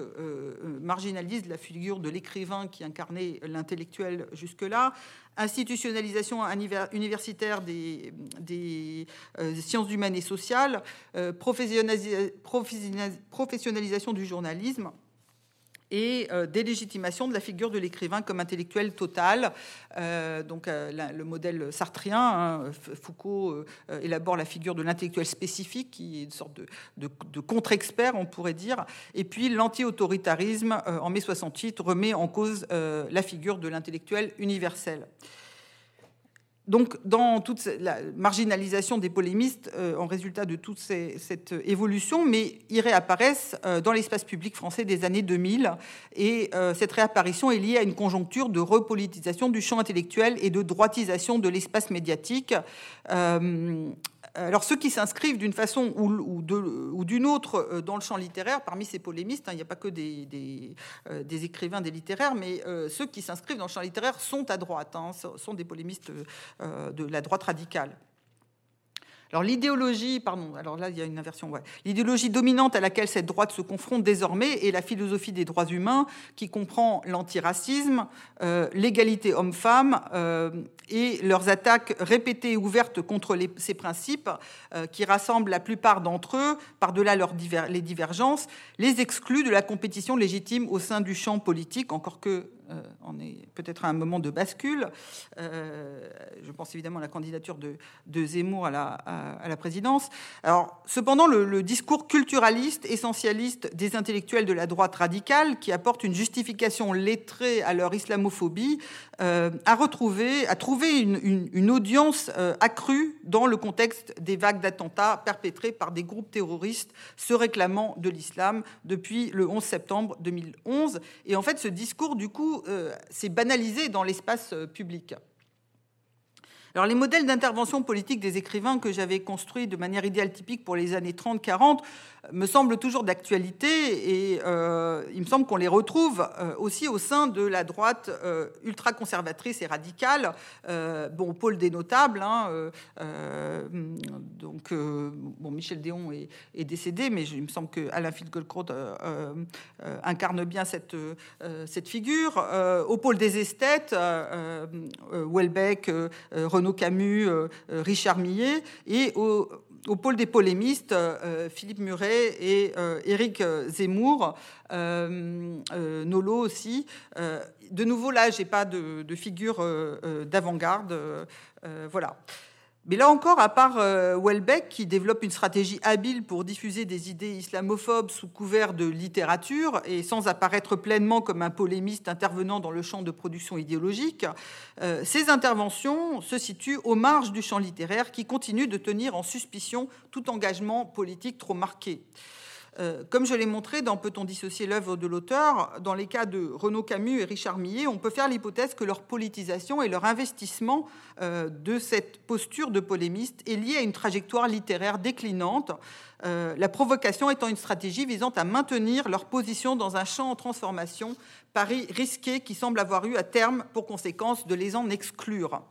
marginalisent la figure de l'écrivain qui incarnait l'intellectuel jusque-là, institutionnalisation universitaire des, euh, sciences humaines et sociales, euh, professionnalisation du journalisme et euh, délégitimation de la figure de l'écrivain comme intellectuel total. donc le modèle sartrien, hein, Foucault élabore la figure de l'intellectuel spécifique, qui est une sorte de, contre-expert, on pourrait dire. Et puis l'anti-autoritarisme, en mai 68, remet en cause la figure de l'intellectuel universel. Donc, dans toute la marginalisation des polémistes, euh, en résultat de toute cette évolution, mais ils réapparaissent euh, dans l'espace public français des années 2000. Et euh, cette réapparition est liée à une conjoncture de repolitisation du champ intellectuel et de droitisation de l'espace médiatique. Alors ceux qui s'inscrivent d'une façon ou, d'une autre euh, dans le champ littéraire, parmi ces polémistes, hein, il n'y a pas que des, euh, écrivains, des littéraires, mais euh, ceux qui s'inscrivent dans le champ littéraire sont à droite, hein, sont des polémistes de la droite radicale. L'idéologie dominante à laquelle cette droite se confronte désormais est la philosophie des droits humains qui comprend l'antiracisme, euh, l'égalité homme-femme euh, et leurs attaques répétées et ouvertes contre ces principes euh, qui rassemblent la plupart d'entre eux, par-delà leurs les divergences, les excluent de la compétition légitime au sein du champ politique, encore que euh, on est peut-être à un moment de bascule. Euh, je pense évidemment à la candidature de, Zemmour à la, présidence. Alors, cependant, le, discours culturaliste, essentialiste des intellectuels de la droite radicale, qui apporte une justification lettrée à leur islamophobie, euh, a retrouvé, a trouvé une, audience accrue dans le contexte des vagues d'attentats perpétrés par des groupes terroristes se réclamant de l'islam depuis le 11 septembre 2011. Et en fait, ce discours, du coup, euh, c'est banalisé dans l'espace euh, public. Alors, les modèles d'intervention politique des écrivains que j'avais construits de manière idéale typique pour les années 30-40 me semblent toujours d'actualité et euh, il me semble qu'on les retrouve euh, aussi au sein de la droite euh, ultra-conservatrice et radicale. bon, pôle des notables, hein, donc bon, Michel Déon est, décédé, mais il me semble que Alain Finkielkraut incarne bien cette, figure. au pôle des esthètes, Welbeck, Renaud Camus, Richard Millet, et au, au pôle des polémistes, Philippe Muret et euh, Éric Zemmour, euh, Nolo aussi. de nouveau, là, j'ai pas de figure d'avant-garde. voilà. Mais là encore, à part euh, Welbeck, qui développe une stratégie habile pour diffuser des idées islamophobes sous couvert de littérature et sans apparaître pleinement comme un polémiste intervenant dans le champ de production idéologique, euh, ces interventions se situent aux marges du champ littéraire qui continue de tenir en suspicion tout engagement politique trop marqué. Euh, comme je l'ai montré dans Peut-on dissocier l'œuvre de l'auteur, dans les cas de Renaud Camus et Richard Millet, on peut faire l'hypothèse que leur politisation et leur investissement euh, de cette posture de polémiste est lié à une trajectoire littéraire déclinante, euh, la provocation étant une stratégie visant à maintenir leur position dans un champ en transformation, pari risqué qui semble avoir eu à terme pour conséquence de les en exclure.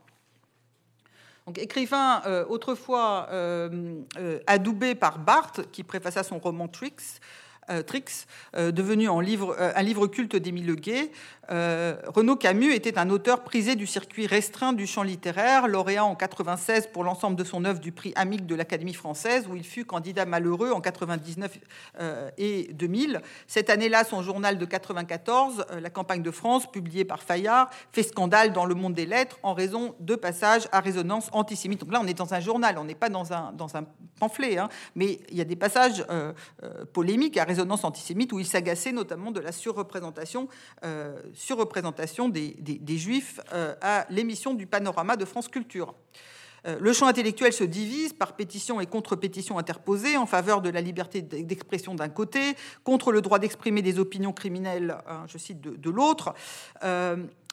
Donc, écrivain euh, autrefois euh, euh, adoubé par Barthes, qui préfaça son roman Tricks, Tricks, devenu en livre, un livre culte d'Émile Leguet, euh, Renaud Camus était un auteur prisé du circuit restreint du champ littéraire, lauréat en 96 pour l'ensemble de son œuvre du prix Amique de l'Académie française, où il fut candidat malheureux en 99 euh, et 2000. Cette année-là, son journal de 94, euh, La campagne de France, publié par Fayard, fait scandale dans le monde des lettres en raison de passages à résonance antisémite. Donc là, on est dans un journal, on n'est pas dans un, dans un pamphlet, hein, mais il y a des passages polémiques à résonance antisémite où il s'agaçait notamment de la surreprésentation surreprésentation des, juifs euh, à l'émission du panorama de France Culture. Euh, le champ intellectuel se divise par pétition et contre-pétition interposées en faveur de la liberté d'expression d'un côté, contre le droit d'exprimer des opinions criminelles, hein, je cite, de, l'autre.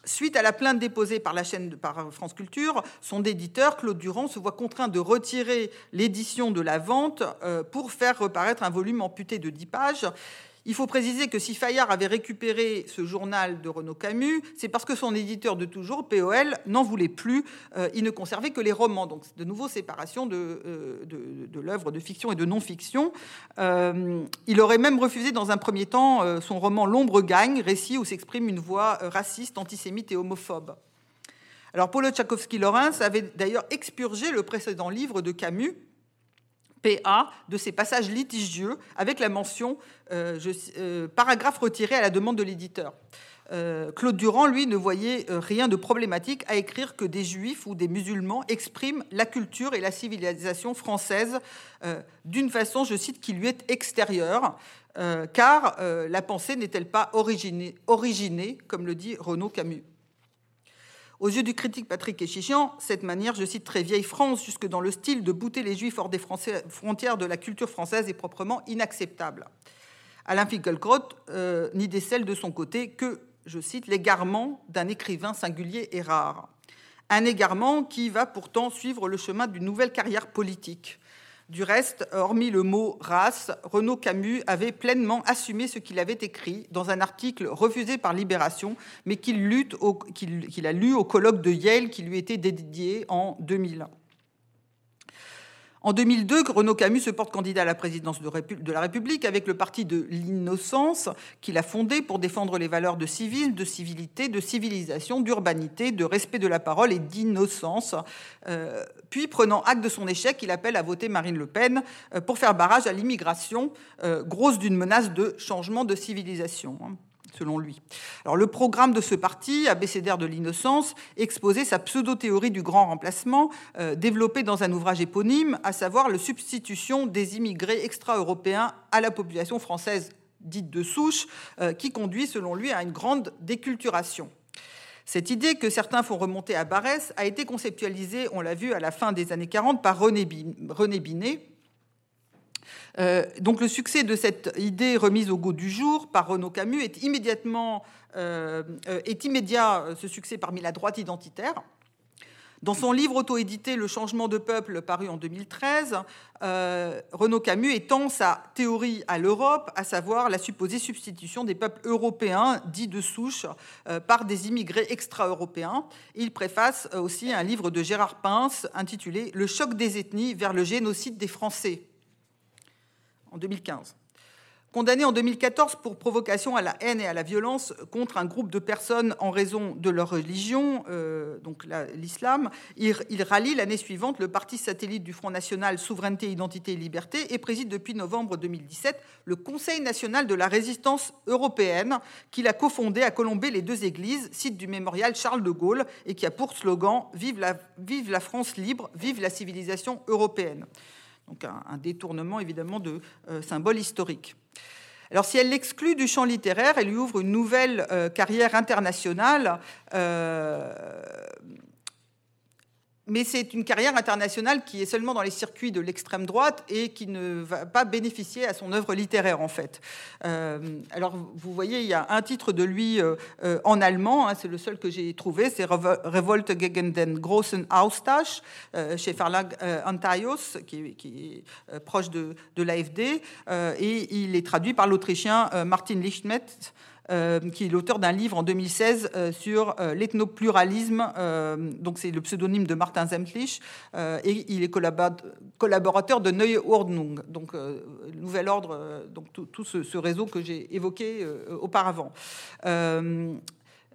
Euh, suite à la plainte déposée par la chaîne par France Culture, son éditeur, Claude Durand, se voit contraint de retirer l'édition de la vente pour faire reparaître un volume amputé de 10 pages. Il faut préciser que si Fayard avait récupéré ce journal de Renaud Camus, c'est parce que son éditeur de toujours, POL, n'en voulait plus. Euh, il ne conservait que les romans. Donc, de nouveau, séparation de, euh, l'œuvre de fiction et de non-fiction. Euh, il aurait même refusé, dans un premier temps, son roman L'ombre gagne, récit où s'exprime une voix raciste, antisémite et homophobe. Alors, Paulo Tchaikovsky-Lawrence avait d'ailleurs expurgé le précédent livre de Camus, PA de ces passages litigieux avec la mention euh, euh, paragraphe retiré à la demande de l'éditeur. Euh, Claude Durand, lui, ne voyait rien de problématique à écrire que des juifs ou des musulmans expriment la culture et la civilisation française d'une façon, je cite, qui lui est extérieure, car la pensée n'est-elle pas originée, originée, comme le dit Renaud Camus? Aux yeux du critique Patrick Echichian, cette manière, je cite très vieille France, jusque dans le style de bouter les juifs hors des frontières de la culture française est proprement inacceptable. Alain Finkielkraut euh, n'y décèle de son côté que, je cite, l'égarement d'un écrivain singulier et rare. Un égarement qui va pourtant suivre le chemin d'une nouvelle carrière politique. Du reste, hormis le mot race, Renaud Camus avait pleinement assumé ce qu'il avait écrit dans un article refusé par Libération, mais qu'il a lu au colloque de Yale qui lui était dédié en 2001. En 2002, Renaud Camus se porte candidat à la présidence de la République avec le parti de l'innocence qu'il a fondé pour défendre les valeurs de civisme, de civilité, de civilisation, d'urbanité, de respect de la parole et d'innocence. Euh, puis, prenant acte de son échec, il appelle à voter Marine Le Pen euh, pour faire barrage à l'immigration, euh, grosse d'une menace de changement de civilisation selon lui. Le programme de ce parti, abécédaire de l'innocence, exposait sa pseudo-théorie du grand remplacement, euh, développée dans un ouvrage éponyme, à savoir la substitution des immigrés extra-européens à la population française dite de souche, euh, qui conduit, selon lui, à une grande déculturation. Cette idée que certains font remonter à Barès a été conceptualisée, on l'a vu, à la fin des années 40 par René Binet, euh, donc le succès de cette idée remise au goût du jour par Renaud Camus est immédiatement euh, euh, est immédiat ce succès parmi la droite identitaire. Dans son livre auto-édité Le changement de peuple, paru en 2013, Renaud Camus étend sa théorie à l'Europe, à savoir la supposée substitution des peuples européens dits de souche par des immigrés extra-européens. Il préface aussi un livre de Gérard Pince intitulé Le choc des ethnies vers le génocide des Français en 2015. Condamné en 2014 pour provocation à la haine et à la violence contre un groupe de personnes en raison de leur religion, euh, donc l'islam, il, rallie l'année suivante le parti satellite du Front National Souveraineté, Identité et Liberté et préside depuis novembre 2017 le Conseil national de la résistance européenne qu'il a cofondé à Colombey les deux églises, site du mémorial Charles de Gaulle, et qui a pour slogan Vive la, vive la France libre, vive la civilisation européenne donc un, détournement évidemment de euh, symboles historiques. Alors si elle l'exclut du champ littéraire, elle lui ouvre une nouvelle euh, carrière internationale. Mais c'est une carrière internationale qui est seulement dans les circuits de l'extrême droite et qui ne va pas bénéficier à son œuvre littéraire en fait. Euh, alors vous voyez, il y a un titre de lui euh, euh, en allemand, hein, c'est le seul que j'ai trouvé, c'est Revolte gegen den großen Austausch chez Verlag Antaios, qui, qui, est proche de, de l'AFD, et il est traduit par l'Autrichien Martin Lichtmetz. Euh, qui est l'auteur d'un livre en 2016 euh, sur euh, l'ethnopluralisme. donc c'est le pseudonyme de Martin Zemtlich et il est collaborateur de Neue Ordnung, donc nouvel ordre, donc tout, ce, ce, réseau que j'ai évoqué auparavant.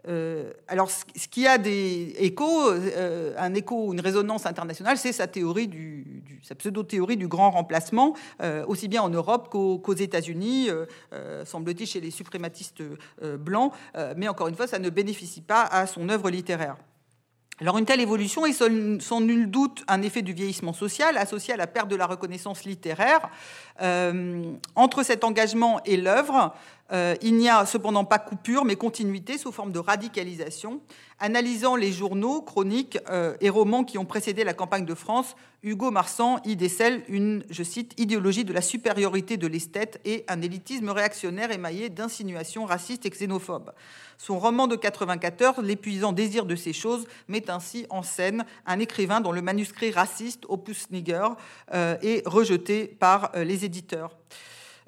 Euh, alors, ce qui a des échos, euh, un écho, une résonance internationale, c'est sa théorie du, sa pseudo-théorie du grand remplacement, euh, aussi bien en Europe qu'aux États-Unis, semble-t-il chez les suprématistes blancs. mais encore une fois, ça ne bénéficie pas à son œuvre littéraire. Alors une telle évolution est sans nul doute un effet du vieillissement social associé à la perte de la reconnaissance littéraire. entre cet engagement et l'œuvre, euh, il n'y a cependant pas coupure, mais continuité sous forme de radicalisation. Analysant les journaux, chroniques euh, et romans qui ont précédé la campagne de France, Hugo Marsan y décèle une, je cite, idéologie de la supériorité de l'esthète et un élitisme réactionnaire émaillé d'insinuations racistes et xénophobes. Son roman de 94, L'épuisant désir de ces choses, met ainsi en scène un écrivain dont le manuscrit raciste, Opus Niger, euh, est rejeté par les éditeurs.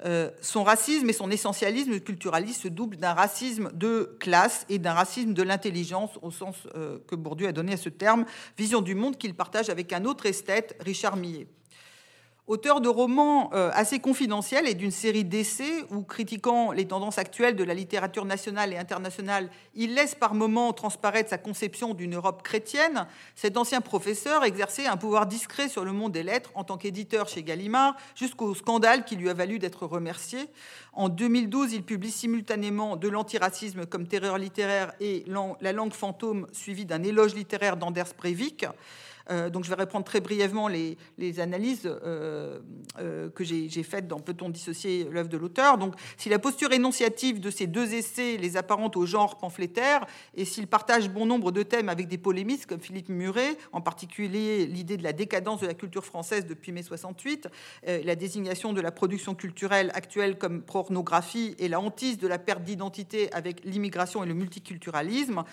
Euh, son racisme et son essentialisme culturaliste se doublent d'un racisme de classe et d'un racisme de l'intelligence, au sens euh, que Bourdieu a donné à ce terme, vision du monde qu'il partage avec un autre esthète, Richard Millet. Auteur de romans euh, assez confidentiels et d'une série d'essais où, critiquant les tendances actuelles de la littérature nationale et internationale, il laisse par moments transparaître sa conception d'une Europe chrétienne, cet ancien professeur exerçait un pouvoir discret sur le monde des lettres en tant qu'éditeur chez Gallimard, jusqu'au scandale qui lui a valu d'être remercié. En 2012, il publie simultanément de l'antiracisme comme terreur littéraire et La langue fantôme, suivi d'un éloge littéraire d'Anders Breivik. Euh, donc je vais reprendre très brièvement les, analyses euh, euh, que j'ai faites dans Peut-on dissocier l'œuvre de l'auteur. Donc si la posture énonciative de ces deux essais les apparente au genre pamphlétaire, et s'il partage bon nombre de thèmes avec des polémistes comme Philippe Muret, en particulier l'idée de la décadence de la culture française depuis mai 68, la désignation de la production culturelle actuelle comme pornographie et la hantise de la perte d'identité avec l'immigration et le multiculturalisme,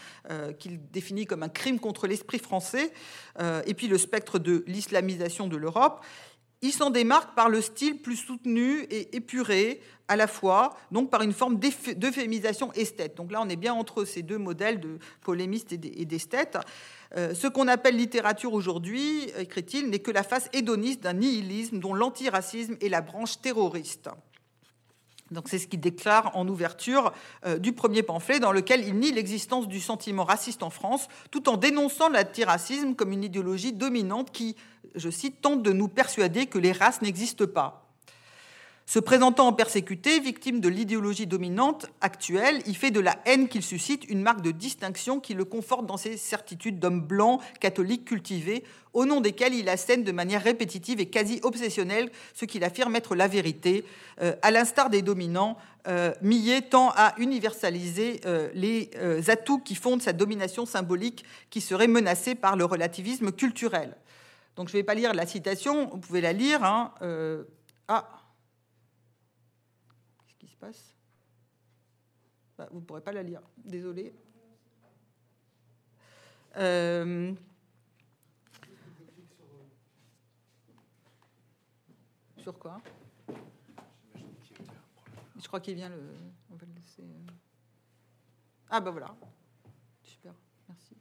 qu'il définit comme un crime contre l'esprit français, et puis le spectre de l'islamisation de l'Europe, il s'en démarque par le style plus soutenu et épuré à la fois, donc par une forme d'euphémisation esthète. Donc là, on est bien entre ces deux modèles de polémistes et d'esthète. Euh, ce qu'on appelle littérature aujourd'hui, écrit-il, n'est que la face hédoniste d'un nihilisme dont l'antiracisme est la branche terroriste. C'est ce qu'il déclare en ouverture euh, du premier pamphlet dans lequel il nie l'existence du sentiment raciste en France tout en dénonçant l'antiracisme comme une idéologie dominante qui, je cite, tente de nous persuader que les races n'existent pas. Se présentant en persécuté, victime de l'idéologie dominante actuelle, il fait de la haine qu'il suscite une marque de distinction qui le conforte dans ses certitudes d'homme blanc, catholique, cultivé, au nom desquels il assène de manière répétitive et quasi obsessionnelle ce qu'il affirme être la vérité. Euh, à l'instar des dominants, euh, tend à universaliser euh, les atouts qui fondent sa domination symbolique qui serait menacée par le relativisme culturel. Donc je ne vais pas lire la citation, vous pouvez la lire. Hein, ah, passe bah, Vous ne pourrez pas la lire, désolé. Euh, sur quoi? Je crois qu'il vient le. On va le laisser. Euh. Ah ben voilà. Super, merci.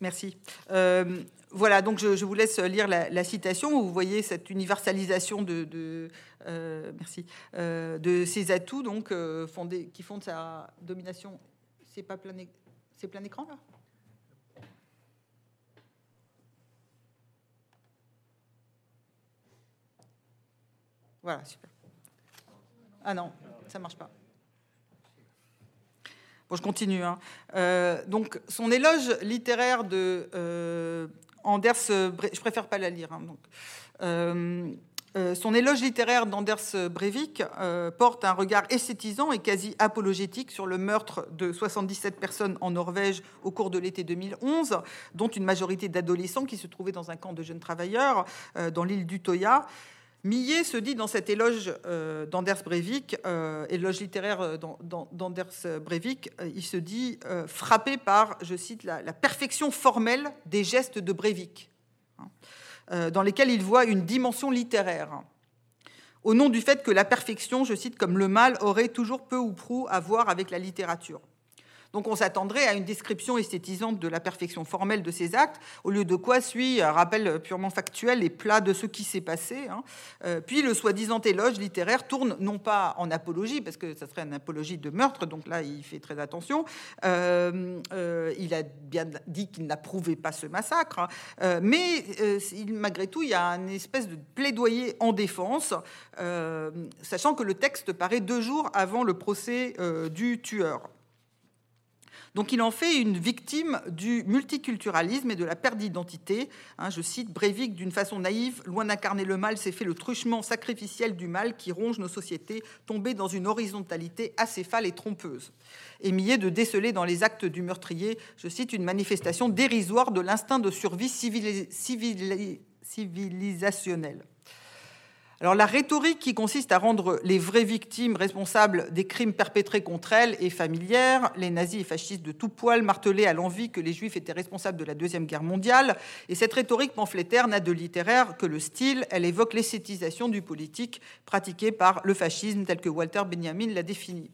Merci. Euh, voilà, donc je, vous laisse lire la, citation où vous voyez cette universalisation de, euh, merci, euh, de ces atouts donc, euh, qui fondent sa domination. C'est pas plein, écran là? Voilà, super. Ah non, ça marche pas. Bon, je continue. Hein. donc, son éloge littéraire de Anders, je préfère pas la lire. Hein, donc. Euh, son éloge littéraire d'Anders Breivik porte un regard esthétisant et quasi apologétique sur le meurtre de 77 personnes en Norvège au cours de l'été 2011, dont une majorité d'adolescents qui se trouvaient dans un camp de jeunes travailleurs dans l'île d'Utoya. Millet se dit dans cet éloge euh, d'Anders Breivik, euh, éloge littéraire euh, d'Anders Breivik, il se dit frappé par, je cite, la, perfection formelle des gestes de Breivik, hein, dans lesquels il voit une dimension littéraire, au nom du fait que la perfection, je cite, comme le mal, aurait toujours peu ou prou à voir avec la littérature. Donc on s'attendrait à une description esthétisante de la perfection formelle de ces actes, au lieu de quoi suit un rappel purement factuel et plat de ce qui s'est passé. Hein. Euh, puis le soi-disant éloge littéraire tourne non pas en apologie, parce que ça serait une apologie de meurtre, donc là il fait très attention. Euh, euh, il a bien dit qu'il n'approuvait pas ce massacre, hein. mais malgré tout il y a une espèce de plaidoyer en défense, sachant que le texte paraît deux jours avant le procès du tueur. Donc il en fait une victime du multiculturalisme et de la perte d'identité. Hein, je cite Breivik d'une façon naïve, loin d'incarner le mal, c'est fait le truchement sacrificiel du mal qui ronge nos sociétés, tombé dans une horizontalité acéphale et trompeuse. Et Millet de déceler dans les actes du meurtrier, je cite, une manifestation dérisoire de l'instinct de survie civilisationnel. Alors la rhétorique qui consiste à rendre les vraies victimes responsables des crimes perpétrés contre elles est familière. Les nazis et fascistes de tout poil martelaient à l'envie que les juifs étaient responsables de la Deuxième Guerre mondiale. Et cette rhétorique pamphlétaire n'a de littéraire que le style. Elle évoque l'esthétisation du politique pratiquée par le fascisme tel que Walter Benjamin l'a défini.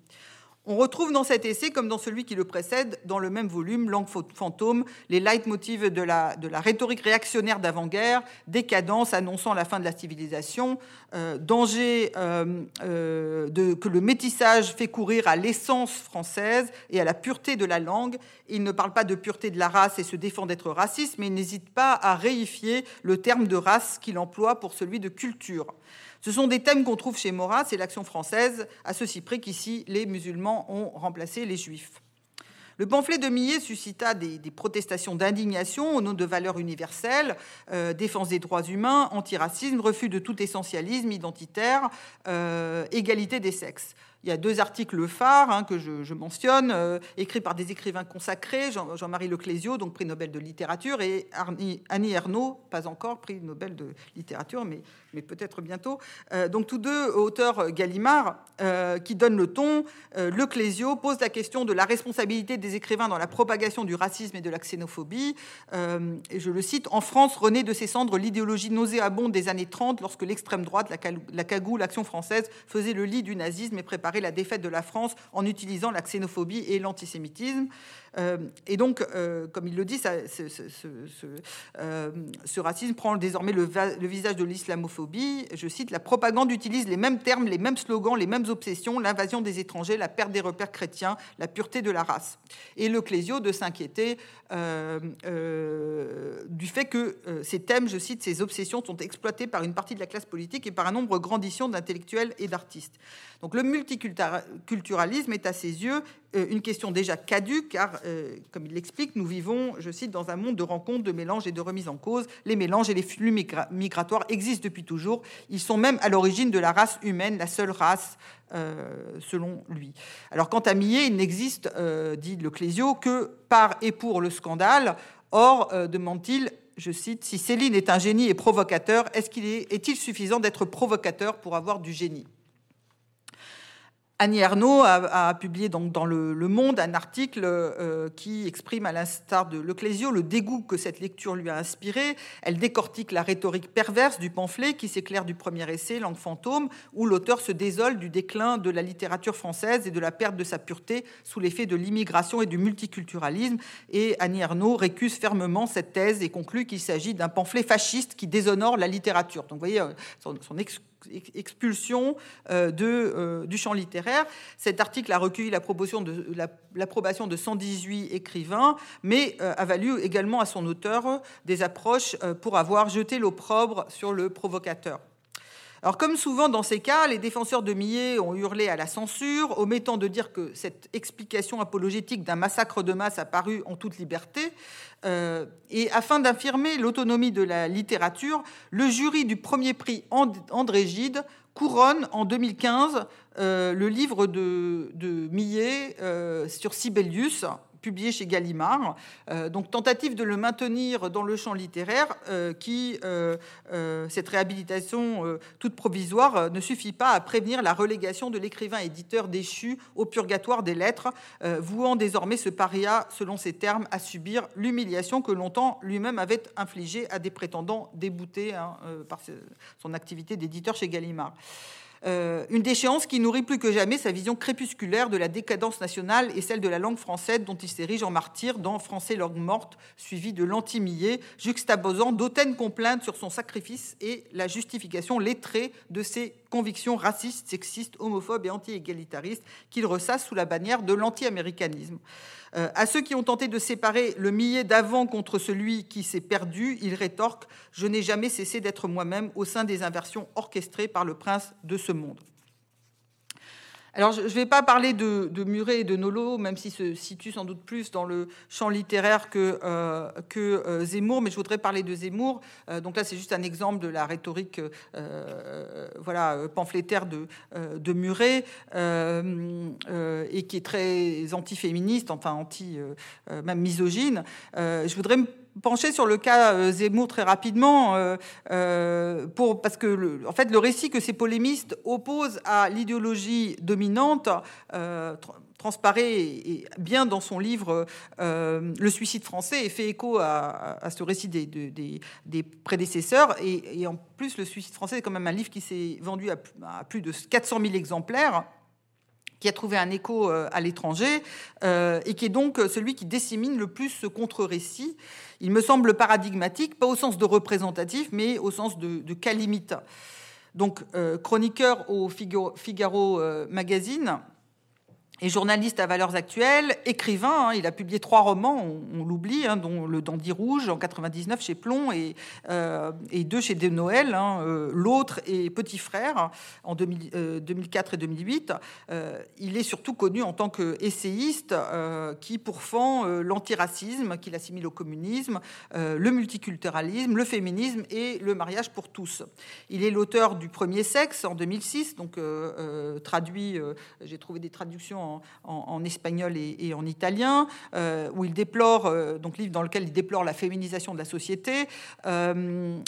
On retrouve dans cet essai, comme dans celui qui le précède, dans le même volume, Langue fantôme, les leitmotivs de la, de la rhétorique réactionnaire d'avant-guerre, décadence annonçant la fin de la civilisation, euh, danger euh, euh, que le métissage fait courir à l'essence française et à la pureté de la langue. Il ne parle pas de pureté de la race et se défend d'être raciste, mais il n'hésite pas à réifier le terme de race qu'il emploie pour celui de culture. Ce sont des thèmes qu'on trouve chez Maurras et l'action française, à ceci près qu'ici, les musulmans ont remplacé les juifs. Le pamphlet de Millet suscita des, protestations d'indignation au nom de valeurs universelles, euh, défense des droits humains, antiracisme, refus de tout essentialisme identitaire, euh, égalité des sexes. Il y a deux articles phares hein, que je, mentionne, euh, écrits par des écrivains consacrés, Jean-Marie Leclésio, donc prix Nobel de littérature, et Annie Ernaux, pas encore prix Nobel de littérature, mais, mais peut-être bientôt. Euh, donc tous deux auteurs Gallimard euh, qui donnent le ton. Leclésio pose la question de la responsabilité des écrivains dans la propagation du racisme et de la xénophobie. et je le cite, en France renaît de ses cendres l'idéologie nauséabonde des années 30 lorsque l'extrême droite, la, la cagoule, l'action française faisait le lit du nazisme et préparait la défaite de la France en utilisant la xénophobie et l'antisémitisme. Euh, et donc, euh, comme il le dit, euh, ce, racisme prend désormais le, visage de l'islamophobie. Je cite, la propagande utilise les mêmes termes, les mêmes slogans, les mêmes obsessions, l'invasion des étrangers, la perte des repères chrétiens, la pureté de la race. Et le Clésio de s'inquiéter du fait que ces thèmes, je cite, ces obsessions sont exploitées par une partie de la classe politique et par un nombre grandissant d'intellectuels et d'artistes. Donc le multiculturalisme est à ses yeux une question déjà caduque, car euh, comme il l'explique, nous vivons, je cite, dans un monde de rencontres, de mélanges et de remises en cause. Les mélanges et les flux migratoires existent depuis toujours. Ils sont même à l'origine de la race humaine, la seule race, euh, selon lui. Alors, quant à Millet, il n'existe, euh, dit le Clésio, que par et pour le scandale. Or, demande-t-il, je cite, si Céline est un génie et provocateur, est-il suffisant d'être provocateur pour avoir du génie? Annie Ernaux a, publié donc dans le, Monde un article euh, qui exprime, à l'instar de Leclésio, le dégoût que cette lecture lui a inspiré. Elle décortique la rhétorique perverse du pamphlet qui s'éclaire du premier essai, Langue fantôme, où l'auteur se désole du déclin de la littérature française et de la perte de sa pureté sous l'effet de l'immigration et du multiculturalisme. Et Annie Ernaux récuse fermement cette thèse et conclut qu'il s'agit d'un pamphlet fasciste qui déshonore la littérature. Donc vous voyez, euh, son, son expulsion euh, euh, du champ littéraire. Cet article a recueilli l'approbation de, l'approbation de 118 écrivains, mais euh, a valu également à son auteur des approches pour avoir jeté l'opprobre sur le provocateur. Alors, comme souvent dans ces cas, les défenseurs de Millet ont hurlé à la censure, omettant de dire que cette explication apologétique d'un massacre de masse apparue en toute liberté. Euh, et afin d'affirmer l'autonomie de la littérature, le jury du premier prix André Gide couronne en 2015 euh, le livre de, Millet euh, sur Sibelius, publié chez Gallimard. Euh, donc tentative de le maintenir dans le champ littéraire, euh, qui, euh, cette réhabilitation toute provisoire, ne suffit pas à prévenir la relégation de l'écrivain éditeur déchu au purgatoire des lettres, vouant désormais ce paria, selon ses termes, à subir l'humiliation que longtemps lui-même avait infligée à des prétendants déboutés hein, par son activité d'éditeur chez Gallimard. Euh, une déchéance qui nourrit plus que jamais sa vision crépusculaire de la décadence nationale et celle de la langue française dont il s'érige en martyr dans Français langue morte, suivi de l'antimillé, juxtaposant d'autaines complaintes sur son sacrifice et la justification lettrée de ses convictions racistes, sexistes, homophobes et anti-égalitaristes qu'il ressasse sous la bannière de l'anti-américanisme. Euh, à ceux qui ont tenté de séparer le millet d'avant contre celui qui s'est perdu, il rétorque Je n'ai jamais cessé d'être moi-même au sein des inversions orchestrées par le prince de ce monde. Alors, je ne vais pas parler de, Muret et de Nolo, même s'il se situe sans doute plus dans le champ littéraire que, euh, que euh, Zemmour, mais je voudrais parler de Zemmour. Euh, donc là, c'est juste un exemple de la rhétorique voilà, pamphlétaire de, de Muret, et qui est très anti-féministe, enfin anti, même misogyne. je voudrais pencher sur le cas euh, Zemmour très rapidement, euh, euh, parce que le, en fait, le récit que ces polémistes opposent à l'idéologie dominante transparaît bien dans son livre Le suicide français et fait écho à, ce récit des, prédécesseurs. Et, en plus, Le suicide français est quand même un livre qui s'est vendu à, à plus de 400 000 exemplaires qui a trouvé un écho à l'étranger et qui est donc celui qui dissémine le plus ce contre-récit il me semble paradigmatique, pas au sens de représentatif, mais au sens de, de. Donc, euh, chroniqueur au Figaro, euh, Magazine, et journaliste à Valeurs Actuelles, écrivain. Hein, il a publié trois romans, on, l'oublie, hein, dont Le Dandy Rouge en 99 chez Plomb et, euh, et deux chez De Noël, hein, euh, L'autre et Petit Frère en 2004 euh, et 2008. il est surtout connu en tant qu'essayiste qui pourfend l'antiracisme, qu'il assimile au communisme, le multiculturalisme, le féminisme et le mariage pour tous. Il est l'auteur du Premier Sexe en 2006, donc traduit, j'ai trouvé des traductions en en, espagnol et, en italien, euh, où il déplore, euh, donc livre dans lequel il déplore la féminisation de la société. Euh,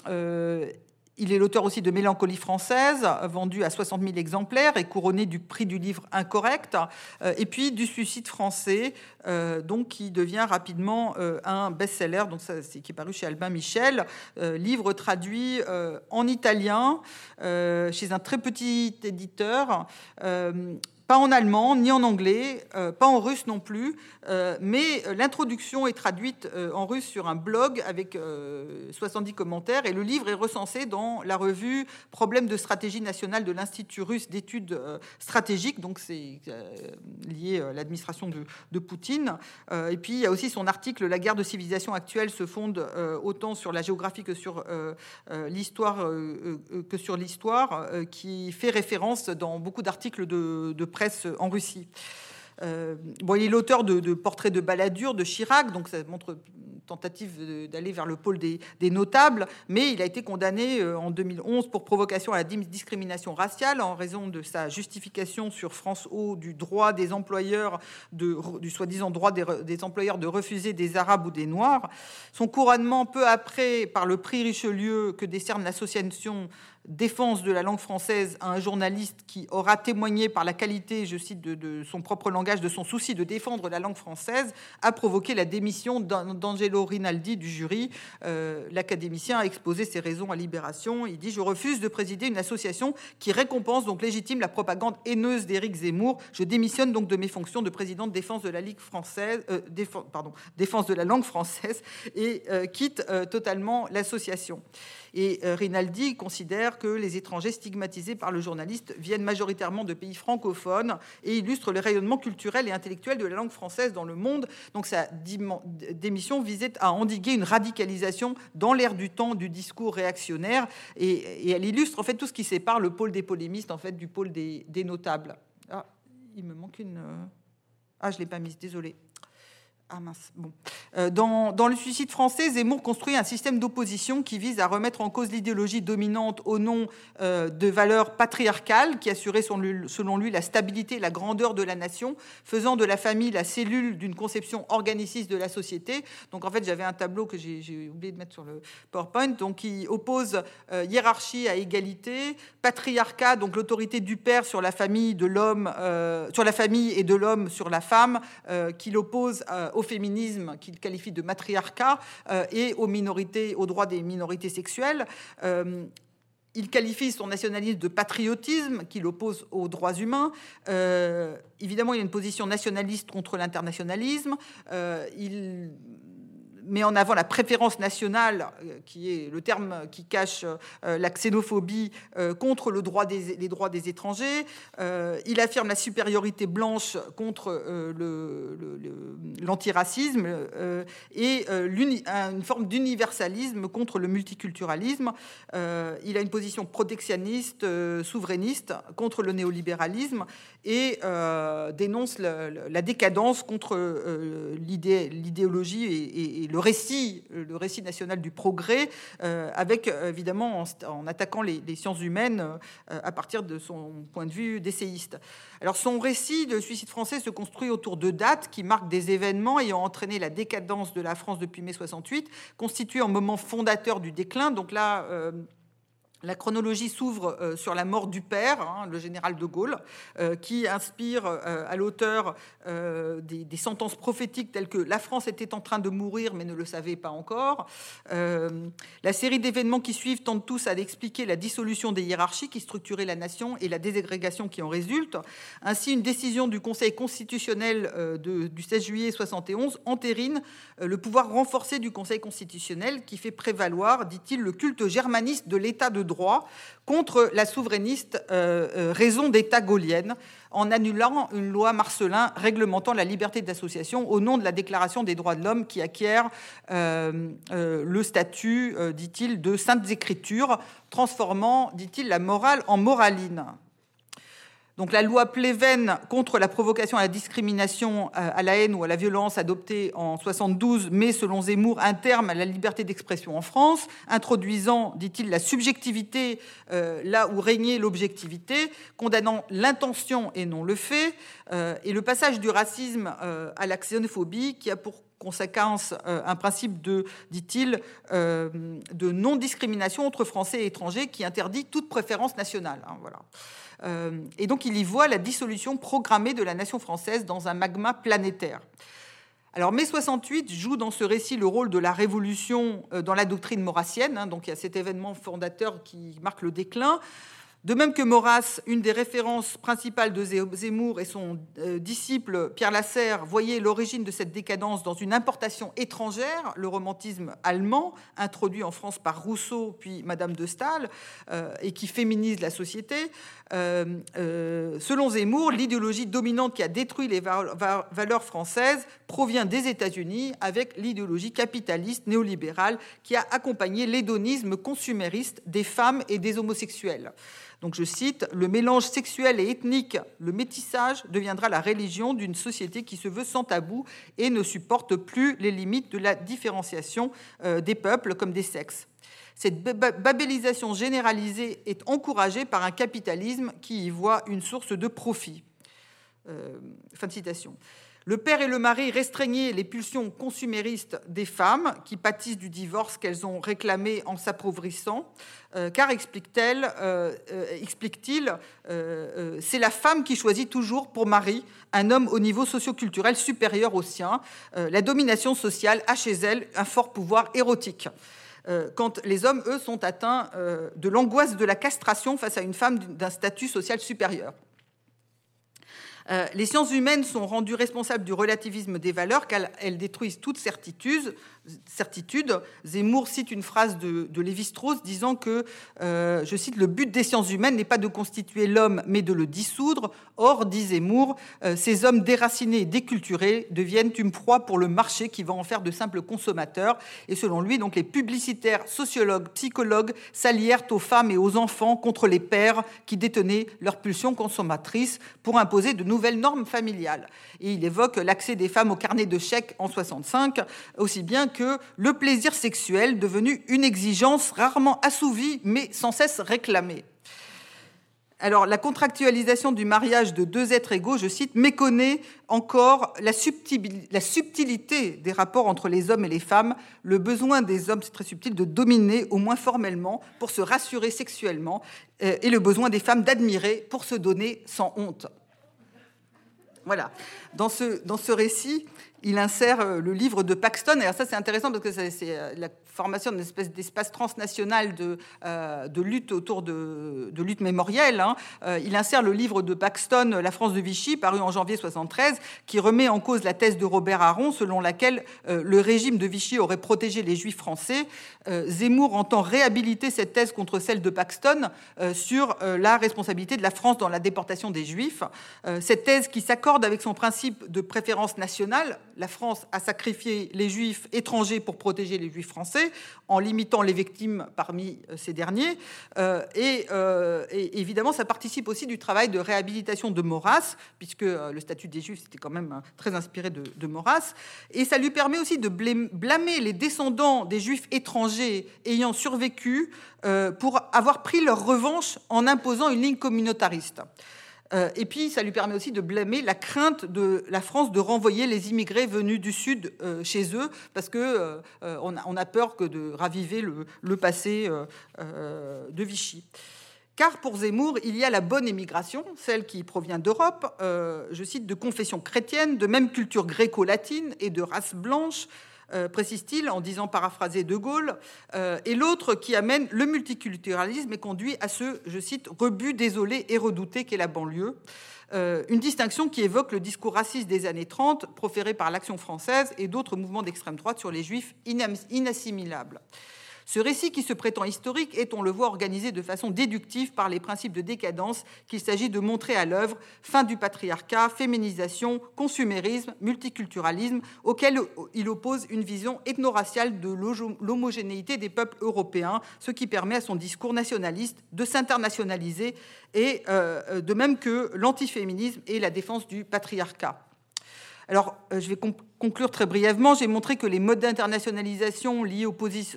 il est l'auteur aussi de Mélancolie française, vendu à 60 000 exemplaires et couronné du prix du livre incorrect, et puis du Suicide français, donc qui devient rapidement un best-seller, donc ça, c'est qui est paru chez Albin Michel, livre traduit en italien chez un très petit éditeur pas en allemand, ni en anglais, euh, pas en russe non plus, euh, mais l'introduction est traduite euh, en russe sur un blog avec 70 commentaires et le livre est recensé dans la revue Problèmes de stratégie nationale de l'Institut russe d'études stratégiques, donc c'est lié à l'administration de, de, Poutine. et puis il y a aussi son article La guerre de civilisation actuelle se fonde autant sur la géographie que sur l'histoire que sur l'histoire, qui fait référence dans beaucoup d'articles de, de presse en Russie. Euh, il est l'auteur de, Portraits de baladure de Chirac, donc ça montre une tentative d'aller vers le pôle des, notables, mais il a été condamné euh, en 2011 pour provocation à la discrimination raciale en raison de sa justification sur France O du droit des employeurs, de, du soi-disant droit des, employeurs de refuser des Arabes ou des Noirs. Son couronnement peu après par le prix Richelieu que décerne l'association défense de la langue française à un journaliste qui aura témoigné par la qualité, je cite, de, son propre langage, de son souci de défendre la langue française, a provoqué la démission d'Angelo Rinaldi du jury. Euh, l'académicien a exposé ses raisons à Libération. Il dit Je refuse de présider une association qui récompense, donc légitime, la propagande haineuse d'Éric Zemmour. Je démissionne donc de mes fonctions de président de défense de la euh, langue française et euh, quitte totalement l'association. Et Rinaldi considère que les étrangers stigmatisés par le journaliste viennent majoritairement de pays francophones et illustrent le rayonnement culturel et intellectuel de la langue française dans le monde. Donc sa démission visait à endiguer une radicalisation dans l'air du temps du discours réactionnaire et, elle illustre en fait tout ce qui sépare le pôle des polémistes en fait du pôle des, notables. Ah, il me manque une. Euh, ah, je l'ai pas mise, désolé. Ah mince, bon. Euh, dans, le suicide français, Zemmour construit un système d'opposition qui vise à remettre en cause l'idéologie dominante au nom euh, de valeurs patriarcales qui assuraient selon lui la stabilité et la grandeur de la nation, faisant de la famille la cellule d'une conception organiciste de la société. Donc en fait, j'avais un tableau que j'ai oublié de mettre sur le PowerPoint, donc qui oppose euh, hiérarchie à égalité, patriarcat, donc l'autorité du père sur la famille de sur la famille et de l'homme sur la femme, qui l'oppose féminisme qu'il qualifie de matriarcat euh, et aux minorités, aux droits des minorités sexuelles. Euh, il qualifie son nationalisme de patriotisme qu'il oppose aux droits humains. Euh, évidemment, il a une position nationaliste contre l'internationalisme. il met en avant la préférence nationale, euh, qui est le terme qui cache euh, la xénophobie euh, contre le droit des, les droits des étrangers. il affirme la supériorité blanche contre l'antiracisme et une forme d'universalisme contre le multiculturalisme. il a une position protectionniste, souverainiste contre le néolibéralisme et dénonce la, décadence contre l'idéologie et, et, le récit, euh, le récit national du progrès, euh, avec euh, évidemment en, attaquant les, sciences humaines à partir de son point de vue d'essayiste. Alors son récit de suicide français se construit autour de dates qui marquent des événements ayant entraîné la décadence de la France depuis mai 68, constitué en moment fondateur du déclin. Donc là, la chronologie s'ouvre euh, sur la mort du père, hein, le général de Gaulle, euh, qui inspire euh, à l'auteur des, sentences prophétiques telles que la France était en train de mourir mais ne le savait pas encore. la série d'événements qui suivent tentent tous à expliquer la dissolution des hiérarchies qui structuraient la nation et la désagrégation qui en résulte. Ainsi, une décision du Conseil constitutionnel du 16 juillet 71 entérine le pouvoir renforcé du Conseil constitutionnel qui fait prévaloir, dit-il, le culte germaniste de l'état de droit contre la souverainiste euh, euh, raison d'État gaulienne en annulant une loi Marcelin réglementant la liberté d'association au nom de la Déclaration des droits de l'homme qui acquiert euh, le statut, dit-il, de sainte écriture, transformant, dit-il, la morale en moraline. Donc la loi Pleven contre la provocation à la discrimination, euh, à la haine ou à la violence adoptée en 72 met, selon Zemmour, un terme à la liberté d'expression en France, introduisant, dit-il, la subjectivité euh, là où régnait l'objectivité, condamnant l'intention et non le fait, euh, et le passage du racisme à la xénophobie qui a pour conséquence un principe de, dit-il, de non-discrimination entre Français et étrangers qui interdit toute préférence nationale. Hein, voilà. Euh, et donc il y voit la dissolution programmée de la nation française dans un magma planétaire. Alors mai 68 joue dans ce récit le rôle de la révolution euh, dans la doctrine maurassienne, hein, donc il y a cet événement fondateur qui marque le déclin. De même que Maurras, une des références principales de Zemmour et son euh, disciple Pierre Lasserre voyaient l'origine de cette décadence dans une importation étrangère, le romantisme allemand, introduit en France par Rousseau puis Madame de Staël, euh, et qui féminise la société. Euh, selon Zemmour, l'idéologie dominante qui a détruit les valeurs françaises provient des États-Unis avec l'idéologie capitaliste néolibérale qui a accompagné l'hédonisme consumériste des femmes et des homosexuels. Donc je cite, Le mélange sexuel et ethnique, le métissage deviendra la religion d'une société qui se veut sans tabou et ne supporte plus les limites de la différenciation euh, des peuples comme des sexes. Cette babélisation généralisée est encouragée par un capitalisme qui y voit une source de profit. Euh, fin de citation. Le père et le mari restreignaient les pulsions consuméristes des femmes qui pâtissent du divorce qu'elles ont réclamé en s'appauvrissant, euh, car explique-t-elle, euh, euh, explique-t-il, c'est la femme qui choisit toujours pour mari un homme au niveau socioculturel supérieur au sien. la domination sociale a chez elle un fort pouvoir érotique quand les hommes, eux, sont atteints de l'angoisse de la castration face à une femme d'un statut social supérieur. Euh, les sciences humaines sont rendues responsables du relativisme des valeurs car elles détruisent toute certitude. Certitude. Zemmour cite une phrase de, Lévi-Strauss disant que, euh, je cite, le but des sciences humaines n'est pas de constituer l'homme mais de le dissoudre. Or, dit Zemmour, euh, ces hommes déracinés et déculturés deviennent une proie pour le marché qui va en faire de simples consommateurs. Et selon lui, donc les publicitaires, sociologues, psychologues s'allièrent aux femmes et aux enfants contre les pères qui détenaient leurs pulsions consommatrices pour imposer de nouvelles normes familiales. Et il évoque l'accès des femmes au carnet de chèques en 65, aussi bien que le plaisir sexuel devenu une exigence rarement assouvie mais sans cesse réclamée. Alors, la contractualisation du mariage de deux êtres égaux, je cite, méconnaît encore la, subtilité des rapports entre les hommes et les femmes, le besoin des hommes, c'est très subtil, de dominer, au moins formellement, pour se rassurer sexuellement, euh, et le besoin des femmes d'admirer pour se donner sans honte. Voilà. Dans ce, dans ce récit, il insère euh, le livre de Paxton. Et ça, c'est intéressant parce que c'est euh, la formation d'une espèce d'espace transnational de, euh, lutte autour de, lutte mémorielle. Hein. il insère le livre de Paxton, La France de Vichy, paru en janvier 73, qui remet en cause la thèse de Robert Aron, selon laquelle le régime de Vichy aurait protégé les juifs français. Zemmour entend réhabiliter cette thèse contre celle de Paxton sur la responsabilité de la France dans la déportation des juifs. cette thèse qui s'accorde avec son principe de préférence nationale, la France a sacrifié les juifs étrangers pour protéger les juifs français, en limitant les victimes parmi euh, ces derniers. Euh, euh, et, évidemment, ça participe aussi du travail de réhabilitation de Maurras, puisque le statut des juifs, c'était quand même très inspiré de, de, Maurras. Et ça lui permet aussi de blâmer les descendants des juifs étrangers ayant survécu pour avoir pris leur revanche en imposant une ligne communautariste. Euh, et puis, ça lui permet aussi de blâmer la crainte de la France de renvoyer les immigrés venus du Sud euh, chez eux, parce qu'on euh, on a peur que de raviver le, passé de Vichy. Car pour Zemmour, il y a la bonne émigration, celle qui provient d'Europe, je cite, de confession chrétienne, de même culture gréco-latine et de race blanche, euh, précise-t-il en disant paraphraser De Gaulle, euh, et l'autre qui amène le multiculturalisme et conduit à ce, je cite, rebut désolé et redouté qu'est la banlieue. Euh, une distinction qui évoque le discours raciste des années 30 proféré par l'Action française et d'autres mouvements d'extrême droite sur les juifs inassimilables. Ce récit qui se prétend historique est, on le voit, organisé de façon déductive par les principes de décadence qu'il s'agit de montrer à l'œuvre, fin du patriarcat, féminisation, consumérisme, multiculturalisme, auquel il oppose une vision ethno-raciale de l'homogénéité des peuples européens, ce qui permet à son discours nationaliste de s'internationaliser et euh, de même que l'antiféminisme et la défense du patriarcat. Alors, euh, je vais conclure très brièvement. J'ai montré que les modes d'internationalisation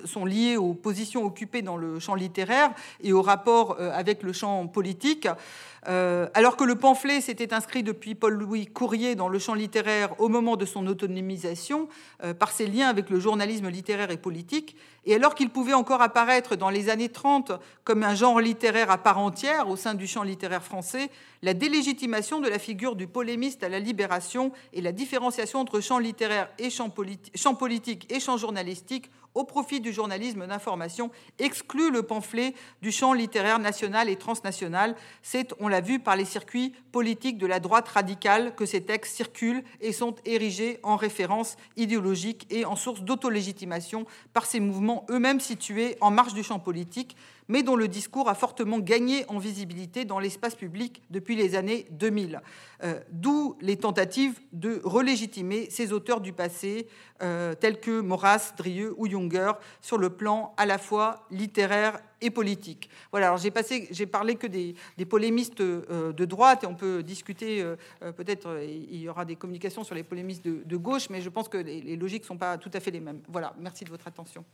sont liés aux positions occupées dans le champ littéraire et au rapport euh, avec le champ politique. Euh, alors que le pamphlet s'était inscrit depuis Paul-Louis Courrier dans le champ littéraire au moment de son autonomisation, par ses liens avec le journalisme littéraire et politique, et alors qu'il pouvait encore apparaître dans les années 30 comme un genre littéraire à part entière au sein du champ littéraire français, la délégitimation de la figure du polémiste à la libération et la différenciation entre champ littéraire et champ, politique et champ journalistique au profit du journalisme d'information exclut le pamphlet du champ littéraire national et transnational. C'est, on l'a vu, par les circuits politiques de la droite radicale que ces textes circulent et sont érigés en référence idéologique et en source d'autolégitimation par ces mouvements eux-mêmes situés en marge du champ politique mais dont le discours a fortement gagné en visibilité dans l'espace public depuis les années 2000. Euh, d'où les tentatives de relégitimer ces auteurs du passé, euh, tels que Maurras, Drieux ou Sur le plan à la fois littéraire et politique. Voilà, alors j'ai parlé que des, polémistes euh, de droite, et on peut discuter, peut-être il y aura des communications sur les polémistes de, gauche, mais je pense que les, les logiques ne sont pas tout à fait les mêmes. Voilà, merci de votre attention.